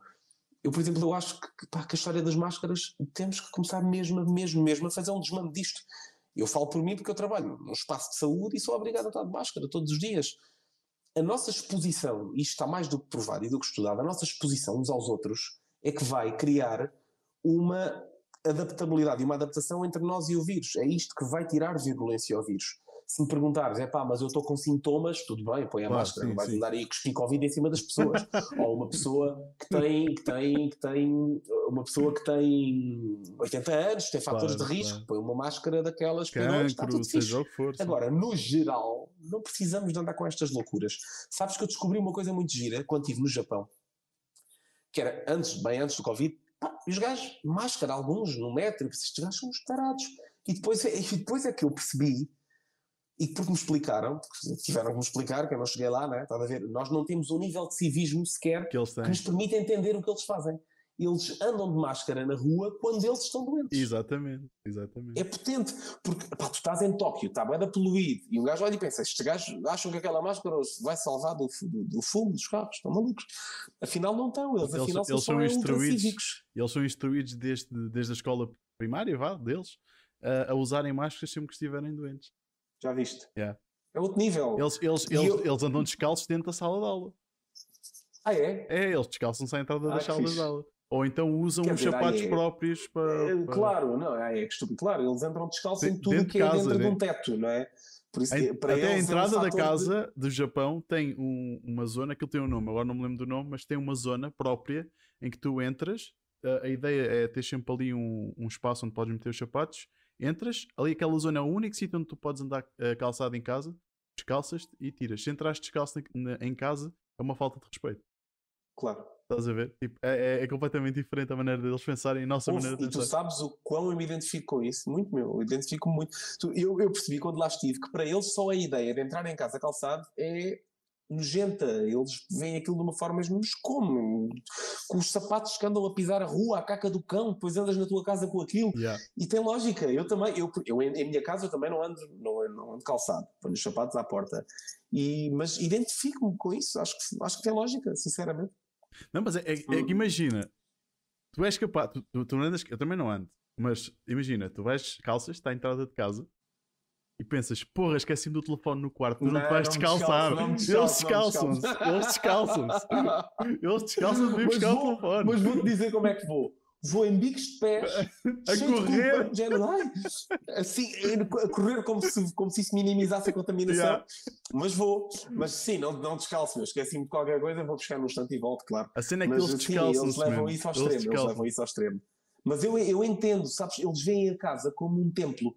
Eu, por exemplo, eu acho que, pá, que a história das máscaras temos que começar mesmo, mesmo, mesmo a fazer um desmame disto. Eu falo por mim porque eu trabalho num espaço de saúde e sou obrigado a estar de máscara todos os dias. A nossa exposição, e isto está mais do que provado e do que estudado, a nossa exposição uns aos outros é que vai criar uma adaptabilidade e uma adaptação entre nós e o vírus. É isto que vai tirar virulência ao vírus se me perguntares, é pá, mas eu estou com sintomas, tudo bem, põe a claro, máscara, sim, não vais andar aí cuspir Covid em cima das pessoas. Ou uma pessoa que tem, que tem, que tem, uma pessoa que tem 80 anos, tem fatores claro, de risco, claro. põe uma máscara daquelas, Cancro, está tudo seja for, Agora, no geral, não precisamos de andar com estas loucuras. Sabes que eu descobri uma coisa muito gira quando estive no Japão, que era antes, bem antes do Covid, pá, os gajos, máscara, alguns no metro, estes gajos são uns tarados. E depois, é, e depois é que eu percebi e porque me explicaram, porque tiveram que me explicar, que eu não cheguei lá, né? Estava a ver, nós não temos um nível de civismo sequer que, que nos permite entender o que eles fazem. Eles andam de máscara na rua quando eles estão doentes. Exatamente, exatamente. É potente, porque pá, tu estás em Tóquio, está bem poluído, e um gajo olha e pensa: estes gajos acham que aquela máscara vai salvar do, do, do fumo dos carros, estão malucos. Afinal, não estão, eles, eles afinal eles são, são instruídos. Eles são instruídos desde, desde a escola primária, vá, deles, a, a usarem máscaras sempre que estiverem doentes. Já viste? Yeah. É outro nível. Eles, eles, eles, eu... eles andam descalços dentro da sala de aula. Ah, é? É, eles descalçam-se à entrada ah, das salas de aula. Ou então usam Quer os dizer, sapatos é... próprios para, é, para, Claro, não, é, é estúpido. Claro, eles entram descalços em tudo o que é dentro né? de um teto, não é? Por isso que, para Até a entrada é um da casa de... do Japão tem um, uma zona que tem um nome, agora não me lembro do nome, mas tem uma zona própria em que tu entras. A, a ideia é ter sempre ali um, um espaço onde podes meter os sapatos entras, ali aquela zona é o único sítio onde tu podes andar uh, calçado em casa, descalças-te e tiras. Se entraste descalço na, em casa, é uma falta de respeito. Claro. Estás a ver? Tipo, é, é, é, completamente diferente a maneira deles pensarem, a nossa Ouve, maneira de pensar. E tu sabes o quão eu me identifico com isso? Muito meu, eu identifico muito. Eu, eu percebi quando lá estive que para eles só a ideia de entrar em casa calçado é nojenta. Eles veem aquilo de uma forma mesmo, mas como? Com os sapatos que andam a pisar a rua, a caca do cão, depois andas na tua casa com aquilo. Yeah. E tem lógica. Eu também, eu, eu em, em minha casa eu também não ando, não, não ando calçado, ponho os sapatos à porta. E, mas identifico-me com isso, acho que, acho que tem lógica, sinceramente. Não, mas é, é, é que hum. imagina, tu és capaz, tu, tu, tu andas, eu também não ando, mas imagina, tu vais calças, está à entrada de casa e pensas, porra, esqueci-me do telefone no quarto, tu não, não te vais descalçar. Eles descalçam-se, eles descalçam-se. Eles descalçam-se e buscar o telefone. Mas vou-te dizer como é que vou. Vou em bicos de pés, a correr, de assim, a correr como se, como se isso minimizasse a contaminação. Yeah. Mas vou, mas sim, não, não descalço-me. Esqueci-me de qualquer coisa, vou buscar no instante e volto, claro. A cena é que mas, eles descalçam eles levam mesmo. isso ao extremo. Eles, eles levam isso ao extremo. Mas eu, eu entendo, sabes? Eles veem a casa como um templo.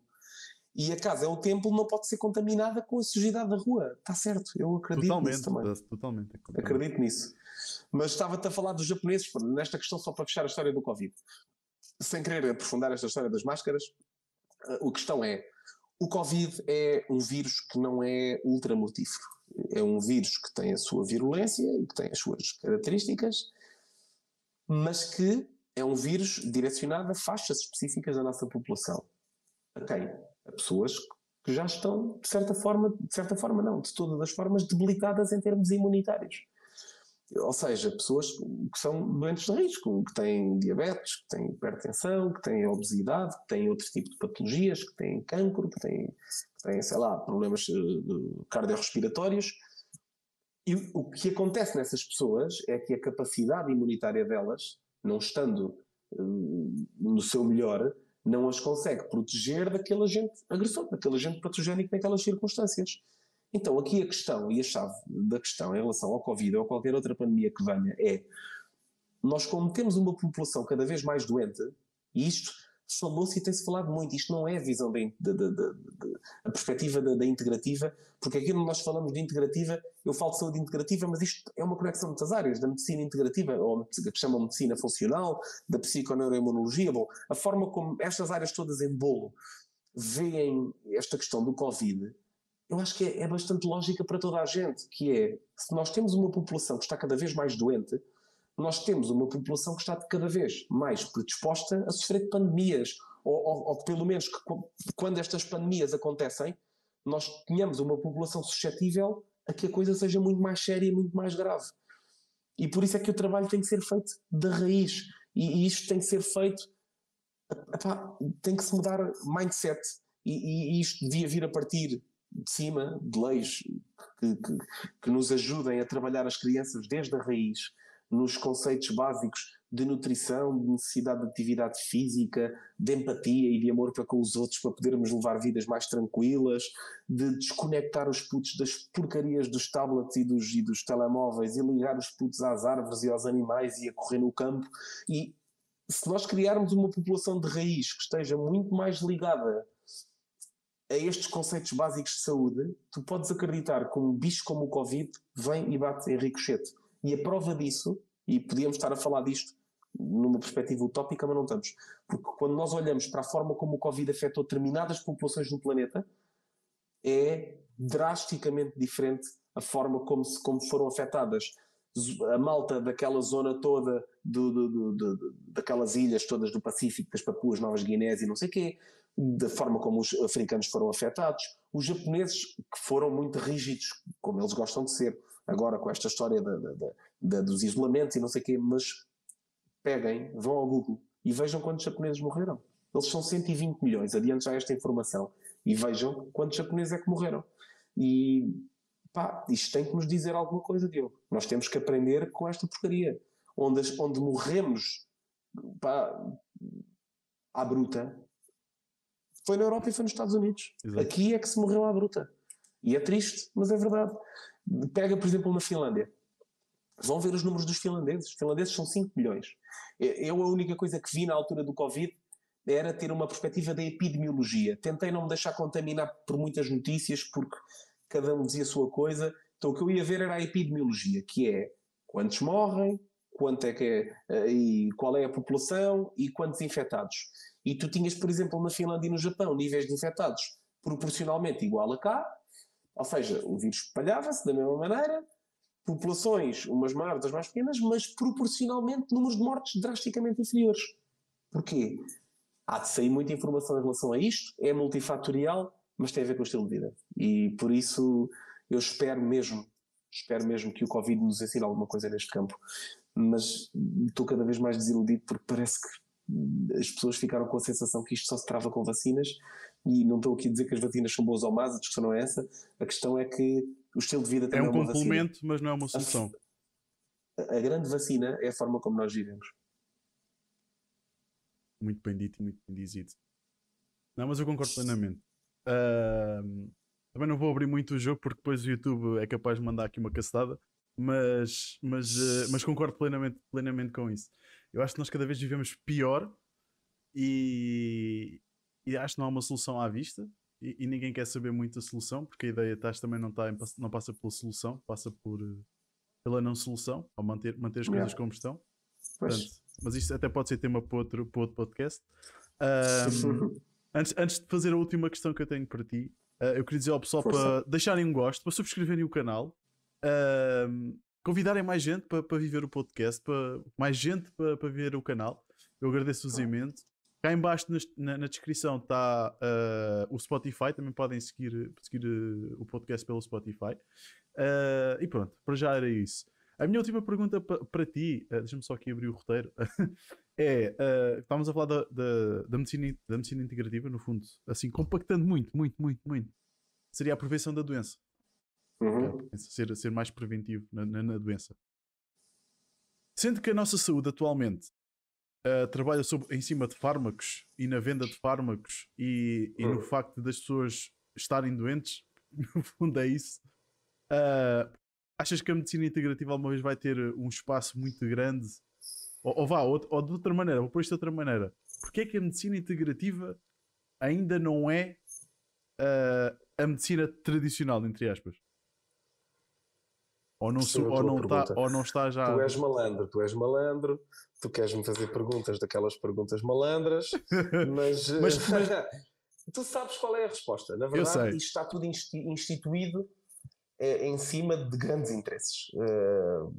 E a casa é o templo, não pode ser contaminada com a sujidade da rua. Está certo, eu acredito totalmente, nisso também. Totalmente. Acredito nisso. Mas estava-te a falar dos japoneses, nesta questão, só para fechar a história do Covid. Sem querer aprofundar esta história das máscaras, a questão é: o Covid é um vírus que não é ultramortífero. É um vírus que tem a sua virulência e que tem as suas características, mas que é um vírus direcionado a faixas específicas da nossa população. A quem? A pessoas que já estão, de certa forma, de certa forma não, de todas as formas, debilitadas em termos imunitários. Ou seja, pessoas que são doentes de risco, que têm diabetes, que têm hipertensão, que têm obesidade, que têm outro tipo de patologias, que têm cancro, que têm, que têm sei lá, problemas uh, cardiorrespiratórios. E o que acontece nessas pessoas é que a capacidade imunitária delas, não estando uh, no seu melhor, não as consegue proteger daquele agente agressor, daquele agente patogénico naquelas circunstâncias. Então, aqui a questão e a chave da questão em relação ao Covid ou a qualquer outra pandemia que venha é: nós, como temos uma população cada vez mais doente, e isto falou-se e tem-se falado muito. Isto não é a visão da, da, da, da a perspectiva da, integrativa, porque aqui nós falamos de integrativa, eu falo de saúde integrativa, mas isto é uma conexão de muitas áreas, da medicina integrativa, ou que chamam de medicina funcional, da psiconeuroimunologia. Bom, a forma como estas áreas todas em bolo veem esta questão do Covid, eu acho que é, é bastante lógica para toda a gente, que é, se nós temos uma população que está cada vez mais doente, nós temos uma população que está cada vez mais predisposta a sofrer de pandemias, ou, ou, ou pelo menos que quando estas pandemias acontecem, nós tenhamos uma população suscetível a que a coisa seja muito mais séria e muito mais grave. E por isso é que o trabalho tem que ser feito da raiz. E, e isto tem que ser feito. Epá, tem que se mudar mindset. E, e, isto devia vir a partir de cima, de leis que, que, que nos ajudem a trabalhar as crianças desde a raiz nos conceitos básicos de nutrição, de necessidade de atividade física, de empatia e de amor para com os outros para podermos levar vidas mais tranquilas, de desconectar os putos das porcarias dos tablets e dos, e dos telemóveis e ligar os putos às árvores e aos animais e a correr no campo. E se nós criarmos uma população de raiz que esteja muito mais ligada a estes conceitos básicos de saúde, tu podes acreditar que um bicho como o Covid vem e bate em ricochete e a prova disso, e podíamos estar a falar disto numa perspectiva utópica, mas não estamos. Porque quando nós olhamos para a forma como o Covid afetou determinadas populações no planeta, é drasticamente diferente a forma como, se, como foram afetadas a malta daquela zona toda, do, do, do, daquelas ilhas todas do Pacífico, das Papuas Novas Guinés e não sei o quê, da forma como os africanos foram afetados, os japoneses que foram muito rígidos, como eles gostam de ser, agora com esta história da, da, da, dos isolamentos e não sei o quê, mas peguem, vão ao Google e vejam quantos japoneses morreram. Eles são 120 milhões, adiante já esta informação, e vejam quantos japoneses é que morreram. E pá, isto tem que nos dizer alguma coisa, Diogo. Nós temos que aprender com esta porcaria. Onde, onde morremos pá, à bruta foi na Europa e foi nos Estados Unidos. Exato. Aqui é que se morreu à bruta. E é triste, mas é verdade. Pega, por exemplo, na Finlândia. Vão ver os números dos finlandeses. Os finlandeses são 5 milhões. Eu a única coisa que vi na altura do Covid era ter uma perspectiva da epidemiologia. Tentei não me deixar contaminar por muitas notícias, porque cada um dizia a sua coisa. Então o que eu ia ver era a epidemiologia, que é quantos morrem, quanto é que é, eh, e qual é a população e quantos infectados. E tu tinhas, por exemplo, na Finlândia e no Japão, níveis de infectados proporcionalmente igual a cá, ou seja, o vírus espalhava-se da mesma maneira, populações, umas maiores, outras mais pequenas, mas proporcionalmente números de mortes drasticamente inferiores. Porquê? Há de sair muita informação em relação a isto, é multifatorial, mas tem a ver com o estilo de vida. E por isso eu espero mesmo, espero mesmo que o Covid nos ensine alguma coisa neste campo. Mas estou cada vez mais desiludido porque parece que as pessoas ficaram com a sensação que isto só se trava com vacinas e não estou aqui a dizer que as vacinas são boas ou más, a discussão não é essa. A questão é que o estilo de vida também é um é complemento, vacina. mas não é uma solução. A, a, grande vacina é a forma como nós vivemos. Muito bem dito e muito bem dizido. Não, mas eu concordo plenamente. Uh, também não vou abrir muito o jogo porque depois o YouTube é capaz de mandar aqui uma cacetada, mas, mas, uh, mas concordo plenamente, plenamente com isso. Eu acho que nós cada vez vivemos pior e, e acho que não há uma solução à vista e, e, ninguém quer saber muito a solução, porque a ideia estás também não, está em, não passa pela solução, passa por, pela não solução, ao manter, manter as coisas como estão. Portanto, mas isto até pode ser tema para outro, para outro podcast. Um, antes, antes de fazer a última questão que eu tenho para ti, uh, eu queria dizer ao pessoal Força. para deixarem um gosto, para subscreverem o canal, uh, convidarem mais gente para, para viver o podcast, para, mais gente para, para ver o canal. Eu agradeço-vos imenso. Cá embaixo na, na descrição está uh, o Spotify, também podem seguir, seguir uh, o podcast pelo Spotify. Uh, e pronto, para já era isso. A minha última pergunta para ti, deixa-me só aqui abrir o roteiro, é: estávamos a falar da, da, da, medicina, da medicina integrativa, no fundo, assim, compactando muito, muito, muito, muito. Seria a prevenção da doença. Uhum. Ser, ser mais preventivo na, na, na doença. Sendo que a nossa saúde atualmente uh, trabalha sobre, em cima de fármacos e na venda de fármacos e, e no hum. facto das pessoas estarem doentes, no fundo é isso. Uh, achas que a medicina integrativa alguma vez vai ter um espaço muito grande? Ou, ou vá, ou, ou, de outra maneira, vou pôr isto de outra maneira. Porquê é que a medicina integrativa ainda não é uh, a medicina tradicional, entre aspas? Ou não, ou, não tá, ou não está já. Tu és malandro, tu és malandro, tu queres-me fazer perguntas daquelas perguntas malandras, mas, mas, mas... tu sabes qual é a resposta. Na verdade, isto está tudo instituído é, em cima de grandes interesses. Uh,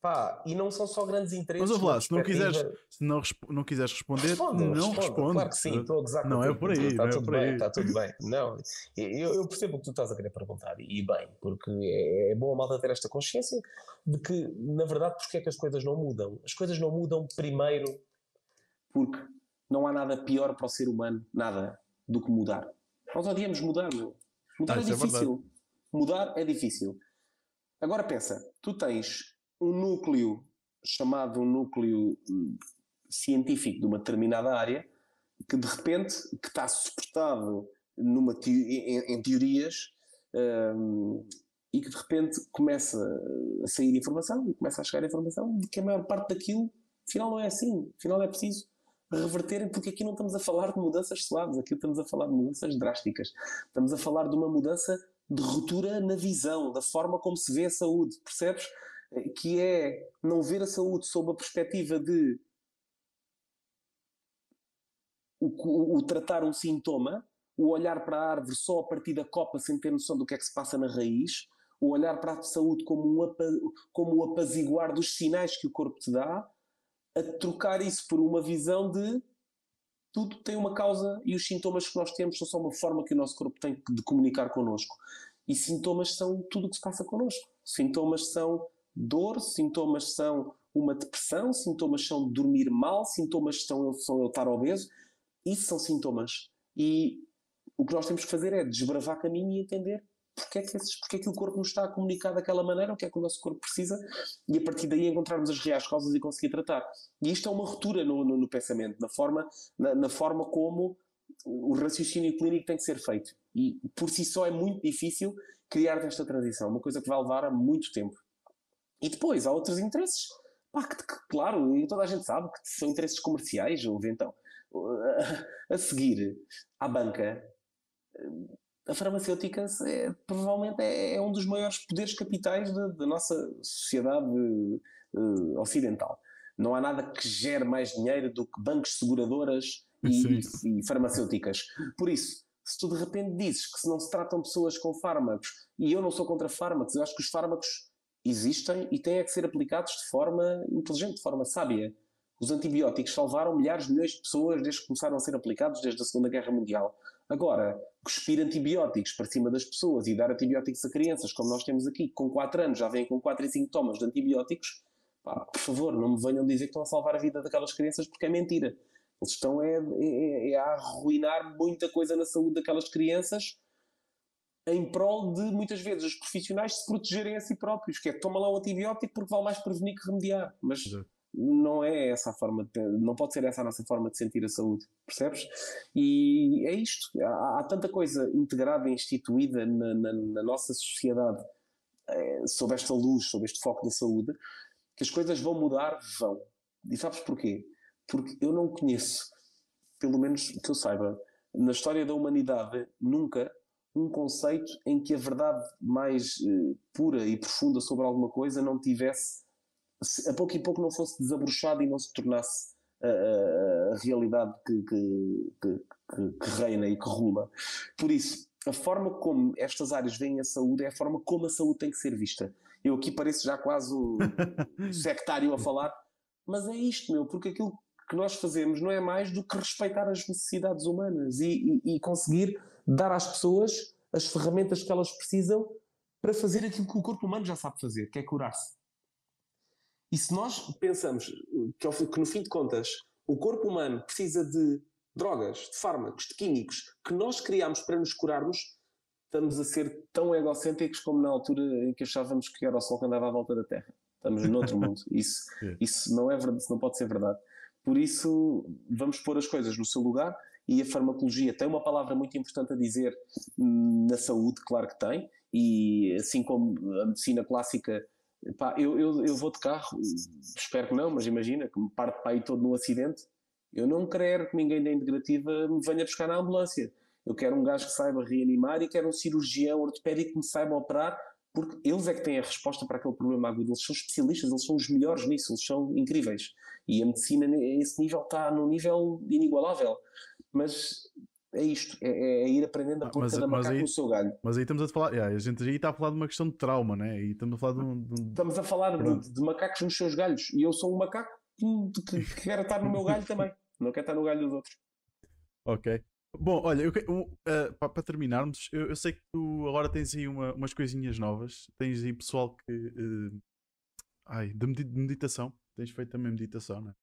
Pá, e não são só grandes interesses. Mas lá, se não quiseres, se não, não quiseres responder, responda, não responda. responde. Claro que sim, estou a Não é por aí, está é tudo bem, aí. Está tudo bem. Não, eu, eu, percebo o que tu estás a querer perguntar, e bem, porque é, é bom a malta ter esta consciência de que, na verdade, porque é que as coisas não mudam? As coisas não mudam primeiro porque não há nada pior para o ser humano, nada, do que mudar. Nós odiamos mudar, meu. Mudar ah, é, é difícil. É mudar é difícil. Agora pensa, tu tens um núcleo chamado um núcleo hum, científico de uma determinada área que de repente que está suportado numa em, em teorias um, e que de repente começa a sair informação e começa a chegar informação de que a maior parte daquilo afinal não é assim, afinal é preciso reverter, porque aqui não estamos a falar de mudanças suaves, aqui estamos a falar de mudanças drásticas. Estamos a falar de uma mudança de ruptura na visão, da forma como se vê a saúde, percebes? Que é não ver a saúde sob a perspectiva de o, o, o, tratar um sintoma, o olhar para a árvore só a partir da copa sem ter noção do que é que se passa na raiz, o olhar para a saúde como um, como um apaziguar dos sinais que o corpo te dá, a trocar isso por uma visão de tudo tem uma causa e os sintomas que nós temos são só uma forma que o nosso corpo tem de comunicar connosco. E sintomas são tudo o que se passa connosco. Sintomas são dor, sintomas são uma depressão, sintomas são dormir mal, sintomas são, são eu estar obeso. Isso são sintomas. E o que nós temos que fazer é desbravar caminho e entender porque é, que esses, porque é que o corpo nos está a comunicar daquela maneira, o que é que o nosso corpo precisa, e a partir daí encontrarmos as reais causas e conseguir tratar. E isto é uma ruptura no, no, no pensamento, na forma, na, na, forma como o raciocínio clínico tem que ser feito. E por si só é muito difícil criar esta transição, uma coisa que vai levar muito tempo. E depois há outros interesses, pá, que, que, claro, e toda a gente sabe que são interesses comerciais, ou então a seguir à banca, a farmacêutica é, provavelmente é, é, um dos maiores poderes capitais da, da nossa sociedade uh, ocidental. Não há nada que gere mais dinheiro do que bancos seguradoras e, e, farmacêuticas. Por isso, se tu de repente dizes que se não se tratam pessoas com fármacos, e eu não sou contra fármacos, eu acho que os fármacos existem e têm é que ser aplicados de forma inteligente, de forma sábia. Os antibióticos salvaram milhares de milhões de pessoas desde que começaram a ser aplicados desde a Segunda Guerra Mundial. Agora, cuspir antibióticos para cima das pessoas e dar antibióticos a crianças, como nós temos aqui, com 4 anos já vêm com 4 e 5 tomas de antibióticos, pá, por favor, não me venham dizer que estão a salvar a vida daquelas crianças porque é mentira. Eles estão é, é, é a arruinar muita coisa na saúde daquelas crianças em prol de, muitas vezes, os profissionais se protegerem a si próprios, que é toma lá um antibiótico porque vale mais prevenir que remediar. Mas não é essa a forma, de, não pode ser essa a nossa forma de sentir a saúde, percebes? E é isto. Há, há tanta coisa integrada e instituída na, na, na nossa sociedade é, sob esta luz, sob este foco da saúde, que as coisas vão mudar, vão. E sabes porquê? Porque eu não conheço, pelo menos que eu saiba, na história da humanidade, nunca um conceito em que a verdade mais uh, pura e profunda sobre alguma coisa não tivesse, a pouco e pouco não fosse desabrochada e não se tornasse a, a, a realidade que, que, que, que, reina e que rula. Por isso, a forma como estas áreas veem a saúde é a forma como a saúde tem que ser vista. Eu aqui pareço já quase um sectário a falar, mas é isto, meu, porque aquilo que nós fazemos não é mais do que respeitar as necessidades humanas e, e, e conseguir dar às pessoas as ferramentas que elas precisam para fazer aquilo que o corpo humano já sabe fazer, que é curar-se. E se nós pensamos que, que, no fim de contas, o corpo humano precisa de drogas, de fármacos, de químicos que nós criamos para nos curarmos, estamos a ser tão egocêntricos como na altura em que achávamos que era o Sol que andava à volta da Terra. Estamos noutro mundo. Isso, isso não é verdade, isso não pode ser verdade. Por isso, vamos pôr as coisas no seu lugar e a farmacologia tem uma palavra muito importante a dizer na saúde, claro que tem, e assim como a medicina clássica, pá, eu, eu, eu vou de carro, espero que não, mas imagina que me parte para aí todo num acidente, eu não quero que ninguém da integrativa me venha buscar na ambulância. Eu quero um gajo que saiba reanimar e quero um cirurgião ortopédico que me saiba operar, porque eles é que têm a resposta para aquele problema agudo. Eles são especialistas, eles são os melhores nisso, eles são incríveis. E a medicina, a esse nível, está num nível inigualável. Mas é isto, é, é ir aprendendo a ah, pôr cada macaco aí, no seu galho. Mas aí estamos a falar, yeah, a gente aí está a falar de uma questão de trauma, né? Estamos a falar de um. De um... Estamos a falar de, de, macacos nos seus galhos. E eu sou um macaco que, que, que quer estar no meu galho também. Não quer estar no galho dos outros. Ok. Bom, olha, eu, uh, para, para, terminarmos, eu, eu, sei que tu agora tens aí uma, umas coisinhas novas. Tens aí pessoal que. Uh, ai, de meditação. Tens feito também meditação, né?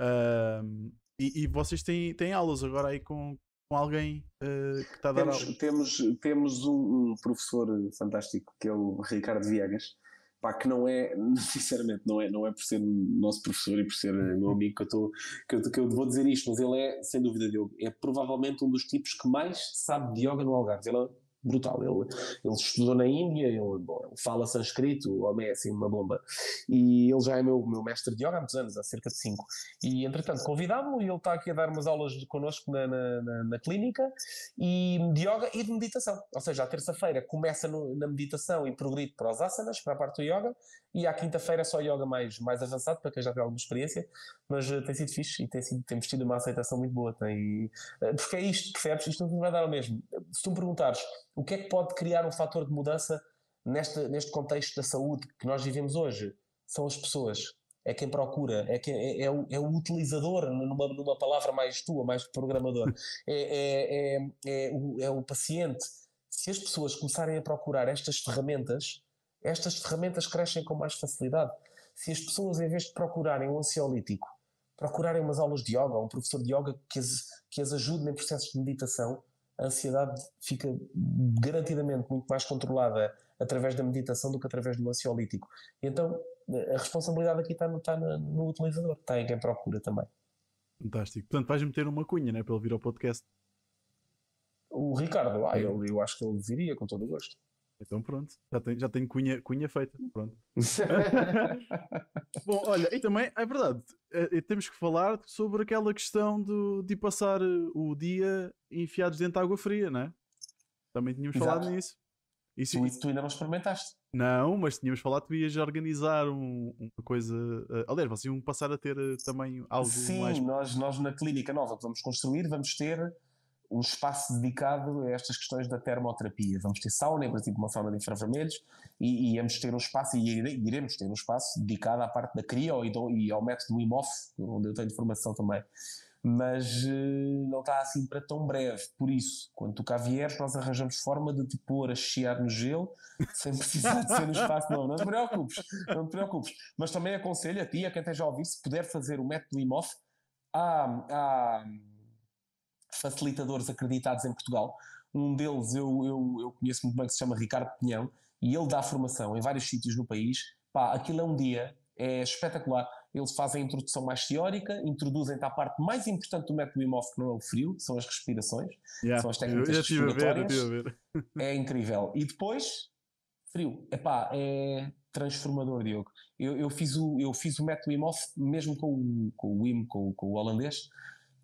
Uh, e, e, vocês têm, têm aulas agora aí com, com alguém uh, que está a dar temos, aulas? Temos, temos um, professor fantástico que é o Ricardo Viegas, pá, que não é, sinceramente, não é, não é por ser nosso professor e por ser meu amigo que eu, tô, que, eu, que eu vou dizer isto, mas ele é, sem dúvida, de yoga. É provavelmente um dos tipos que mais sabe de yoga no Algarve. Ele é brutal. Ele, ele estudou na Índia, ele, bom, ele fala sânscrito, o homem é assim uma bomba. E ele já é meu, meu mestre de yoga há muitos anos, há cerca de cinco. E entretanto convidámo-lo e ele está aqui a dar umas aulas connosco na, na, na, na, clínica e de yoga e de meditação. Ou seja, à terça-feira começa no, na meditação e progride para os asanas, para a parte do yoga, e à quinta-feira é só yoga mais, mais avançado, para quem já tem alguma experiência, mas uh, tem sido fixe e tem sido, temos tido uma aceitação muito boa. Tem, uh, porque é isto, percebes? Isto não vai dar o mesmo. Se tu me perguntares o que é que pode criar um fator de mudança neste, neste contexto da saúde que nós vivemos hoje, são as pessoas. É quem procura, é, quem, é, é, o, é o utilizador, numa, numa palavra mais tua, mais programador. É, é, é, é, o, é o paciente. Se as pessoas começarem a procurar estas ferramentas, estas ferramentas crescem com mais facilidade. Se as pessoas, em vez de procurarem um ansiolítico, procurarem umas aulas de yoga, um professor de yoga que as, que as ajude em processos de meditação, a ansiedade fica garantidamente muito mais controlada através da meditação do que através do ansiolítico. Então, a responsabilidade aqui está no, está no utilizador, está em quem procura também. Fantástico. Portanto, vais meter uma cunha, né, para ele vir ao podcast. O Ricardo, ah, eu acho que ele viria com todo o gosto. Então pronto, já tenho, já tenho cunha, cunha feita. Pronto. Bom, olha, e também é verdade, é, temos que falar sobre aquela questão do, de passar o dia enfiados dentro de água fria, não é? Também tínhamos Exato. falado nisso. Isso, tu, tu ainda não experimentaste? Não, mas tínhamos falado que tu ias organizar um, uma coisa. Uh, aliás, vocês iam passar a ter uh, também algo Sim, mais. Sim, nós, nós na clínica nova que vamos construir vamos ter um espaço dedicado a estas questões da termoterapia. Vamos ter sauna, em princípio uma sauna de infravermelhos, e, e íamos ter um espaço, e iremos ter um espaço dedicado à parte da CRIO e, do, e ao método IMOF, onde eu tenho formação também. Mas uh, não está assim para tão breve. Por isso, quando tu cá vieres, nós arranjamos forma de te pôr a chiar no gelo, sem precisar de ser no espaço. Não, não te preocupes, não te preocupes. Mas também aconselho a ti, a quem esteja a ouvir, se puder fazer o método IMOF, há, há facilitadores acreditados em Portugal. Um deles eu, eu, eu conheço muito bem que se chama Ricardo Pinhão e ele dá formação em vários sítios no país. Pá, aquilo é um dia, é espetacular. Eles fazem a introdução mais teórica, introduzem-te à parte mais importante do método IMOF, que não é o frio, são as respirações, yeah, são as técnicas respiratórias. É incrível. E depois, frio. Epá, é transformador, Diogo. Eu, eu, fiz, o, eu fiz o método IMOF mesmo com o, com o WIM, com, com o holandês,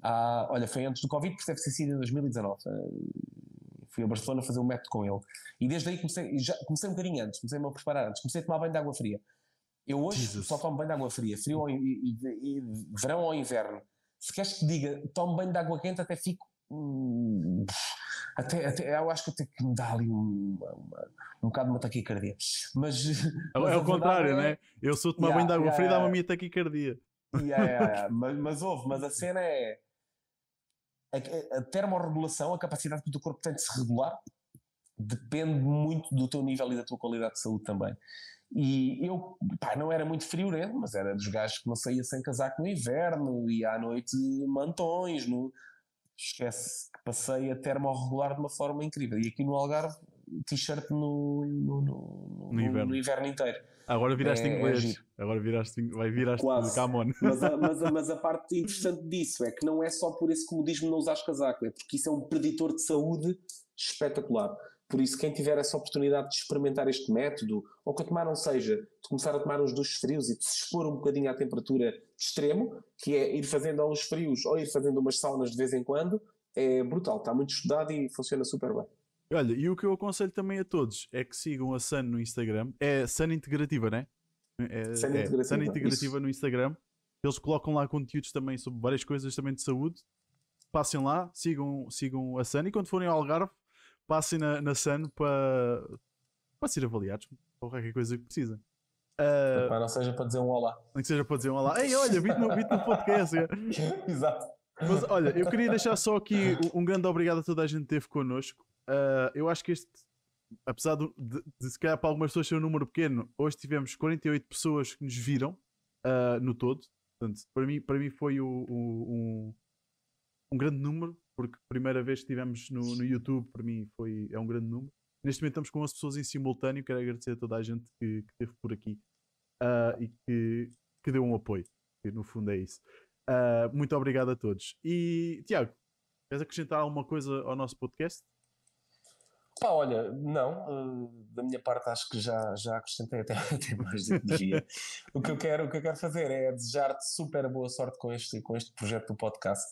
ah, olha, foi antes do Covid, porque deve ter sido em 2019. Uh, fui a Barcelona fazer um método com ele. E desde aí comecei, já, comecei um bocadinho antes, comecei-me a preparar antes, comecei a tomar banho de água fria. Eu hoje Jesus. só tomo banho de água fria, frio ou, e, e, e, verão ou inverno. Se queres que diga, tomo banho de água quente, até fico. Hum, até, até, eu acho que até que me dá ali um, uma, um bocado de uma taquicardia. Mas, mas é o contrário, é, né? Eu sou tomar yeah, banho de água yeah, fria, dá-me a minha taquicardia. Yeah, yeah, mas, mas houve, mas a cena é a, a termorregulação, a capacidade que o teu corpo tem de se regular, depende muito do teu nível e da tua qualidade de saúde também. E eu, pá, não era muito friorento, mas era dos gajos que não saía sem casaco no inverno e à noite mantões. No... Esquece que passei a termorregular de uma forma incrível. E aqui no Algarve, t-shirt no, no, no, no, inverno. no inverno inteiro. Agora viraste é, inglês. É Agora viraste, vai viraste Quase. Camon. Mas a, mas, a, mas a parte interessante disso é que não é só por esse comodismo não usar casaco, é porque isso é um preditor de saúde espetacular. Por isso, quem tiver essa oportunidade de experimentar este método, ou que a tomar não seja, de começar a tomar uns duches frios e de se expor um bocadinho à temperatura de extremo, que é ir fazendo uns frios ou ir fazendo umas saunas de vez em quando, é brutal, está muito estudado e funciona super bem. Olha, e o que eu aconselho também a todos é que sigam a Sun no Instagram. É Sun Integrativa, né? É, Sun é, Integrativa, Sun Integrativa no Instagram. Eles colocam lá conteúdos também sobre várias coisas também de saúde. Passem lá, sigam, sigam a Sun e quando forem ao Algarve, passem na, na Sun para, para ser avaliados ou qualquer coisa que precisem. Uh, não seja para dizer um olá. Não que seja para dizer um olá. Ei, olha, vi-te no, vi no podcast. Exato. Mas olha, eu queria deixar só aqui um grande obrigado a toda a gente que esteve connosco. Uh, eu acho que este, apesar de, de, de se calhar para algumas pessoas ser um número pequeno, hoje tivemos 48 pessoas que nos viram uh, no todo. Portanto, para mim, para mim foi o, o, um, um grande número, porque primeira vez que estivemos no, no YouTube, para mim foi, é um grande número. Neste momento estamos com 11 pessoas em simultâneo. Quero agradecer a toda a gente que, que esteve por aqui uh, e que, que deu um apoio. Que no fundo é isso. Uh, muito obrigado a todos. E Tiago, queres acrescentar alguma coisa ao nosso podcast? Pá, olha, não, uh, da minha parte acho que já, já acrescentei até, até mais que devia. o, que eu quero, o que eu quero fazer é desejar-te super boa sorte com este, com este projeto do podcast,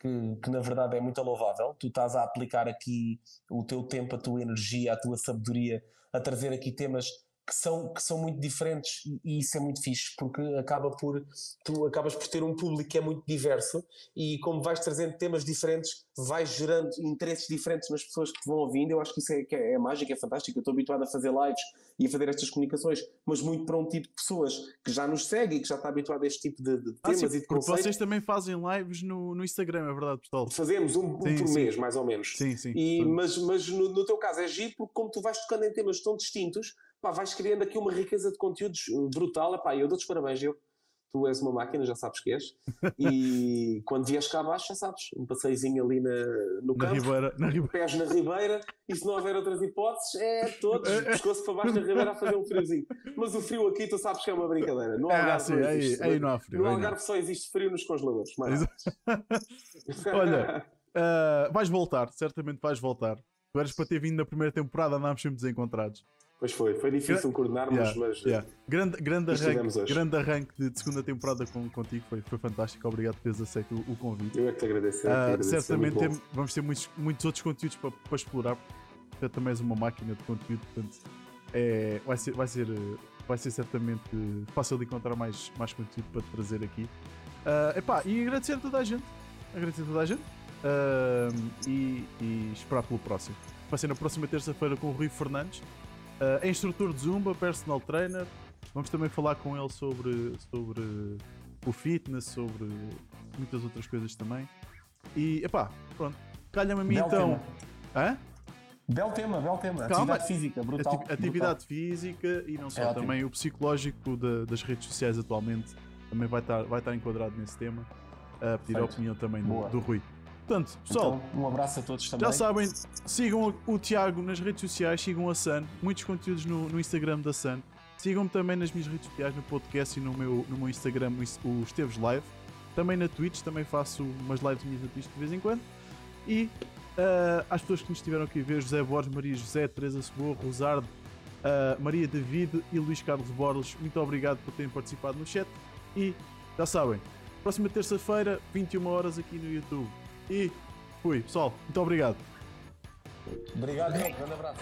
que, que na verdade é muito louvável. Tu estás a aplicar aqui o teu tempo, a tua energia, a tua sabedoria, a trazer aqui temas que são, que são muito diferentes e isso é muito fixe porque acaba por tu acabas por ter um público que é muito diverso e como vais trazendo temas diferentes vais gerando interesses diferentes nas pessoas que te vão ouvindo. Eu acho que isso é, que é, é mágico, é fantástico. Eu estou habituado a fazer lives e a fazer estas comunicações mas muito para um tipo de pessoas que já nos segue e que já está habituado a este tipo de, de ah, temas sim, e de conceitos vocês também fazem lives no, no Instagram, é verdade pessoal? Fazemos um, um sim, por sim. mês mais ou menos. Sim, sim, e, mas, mas no, no teu caso é giro porque como tu vais tocando em temas tão distintos pá, vais criando aqui uma riqueza de conteúdos uh, brutal. Epá, eu dou-te os parabéns, eu. Tu és uma máquina, já sabes que és. E quando vies cá abaixo, já sabes, um passeizinho ali na, no na campo, ribeira, na ribeira. pés na ribeira, e se não houver outras hipóteses, é todos, pescoço para baixo na ribeira a fazer um friozinho. Mas o frio aqui, tu sabes que é uma brincadeira. No Algarve, ah, sim, não, existe, aí, aí não há frio. No Algarve só existe frio nos congeladores. Olha, uh, vais voltar, certamente vais voltar. Tu eras para ter vindo na primeira temporada, andámos sempre desencontrados. Pois foi, foi difícil coordenarmos, yeah, mas. Yeah. Grande, grande, arranque, grande arranque de, segunda temporada com, contigo, foi, foi fantástico. Obrigado por teres aceito o, o convite. Eu é que te agradeço. Uh, certamente tem, vamos ter muitos, muitos outros conteúdos para, para explorar. Tu também és uma máquina de conteúdo, portanto, é, vai, ser, vai, ser, vai ser certamente fácil de encontrar mais, mais conteúdo para te trazer aqui. Uh, epá, e agradecer a toda a gente. Agradecer a toda a gente. uh, e, e, esperar pelo próximo. Vai ser na próxima terça-feira com o Rui Fernandes, uh, instrutor de Zumba, personal trainer. Vamos também falar com ele sobre, sobre o fitness, sobre muitas outras coisas também. E, epá, pronto. Calha-me a mim Belo então. Tema. Hã? Belo tema, belo tema. Calma. Atividade física, brutal. Ati- atividade física e não só, É também o psicológico da- das redes sociais atualmente também vai estar, vai estar enquadrado nesse tema. A pedir a Perfeito. opinião também do, do Rui. Portanto, pessoal, Então, um abraço a todos também. já sabem, sigam o, Tiago nas redes sociais, sigam a Sun, muitos conteúdos no, no Instagram da Sun. Sigam-me também nas minhas redes sociais, no podcast e no meu, no meu Instagram, o Esteves Live. Também na Twitch, também faço umas lives minhas na Twitch de vez em quando. E ah, às pessoas que nos estiveram aqui a ver, José Borges, Maria José, Teresa Ceboa, Rosardo, ah, Maria David e Luís Carlos Borges, muito obrigado por terem participado no chat. E já sabem, próxima terça-feira, 21 horas aqui no YouTube. E fui, pessoal, muito obrigado. Obrigado, grande abraço.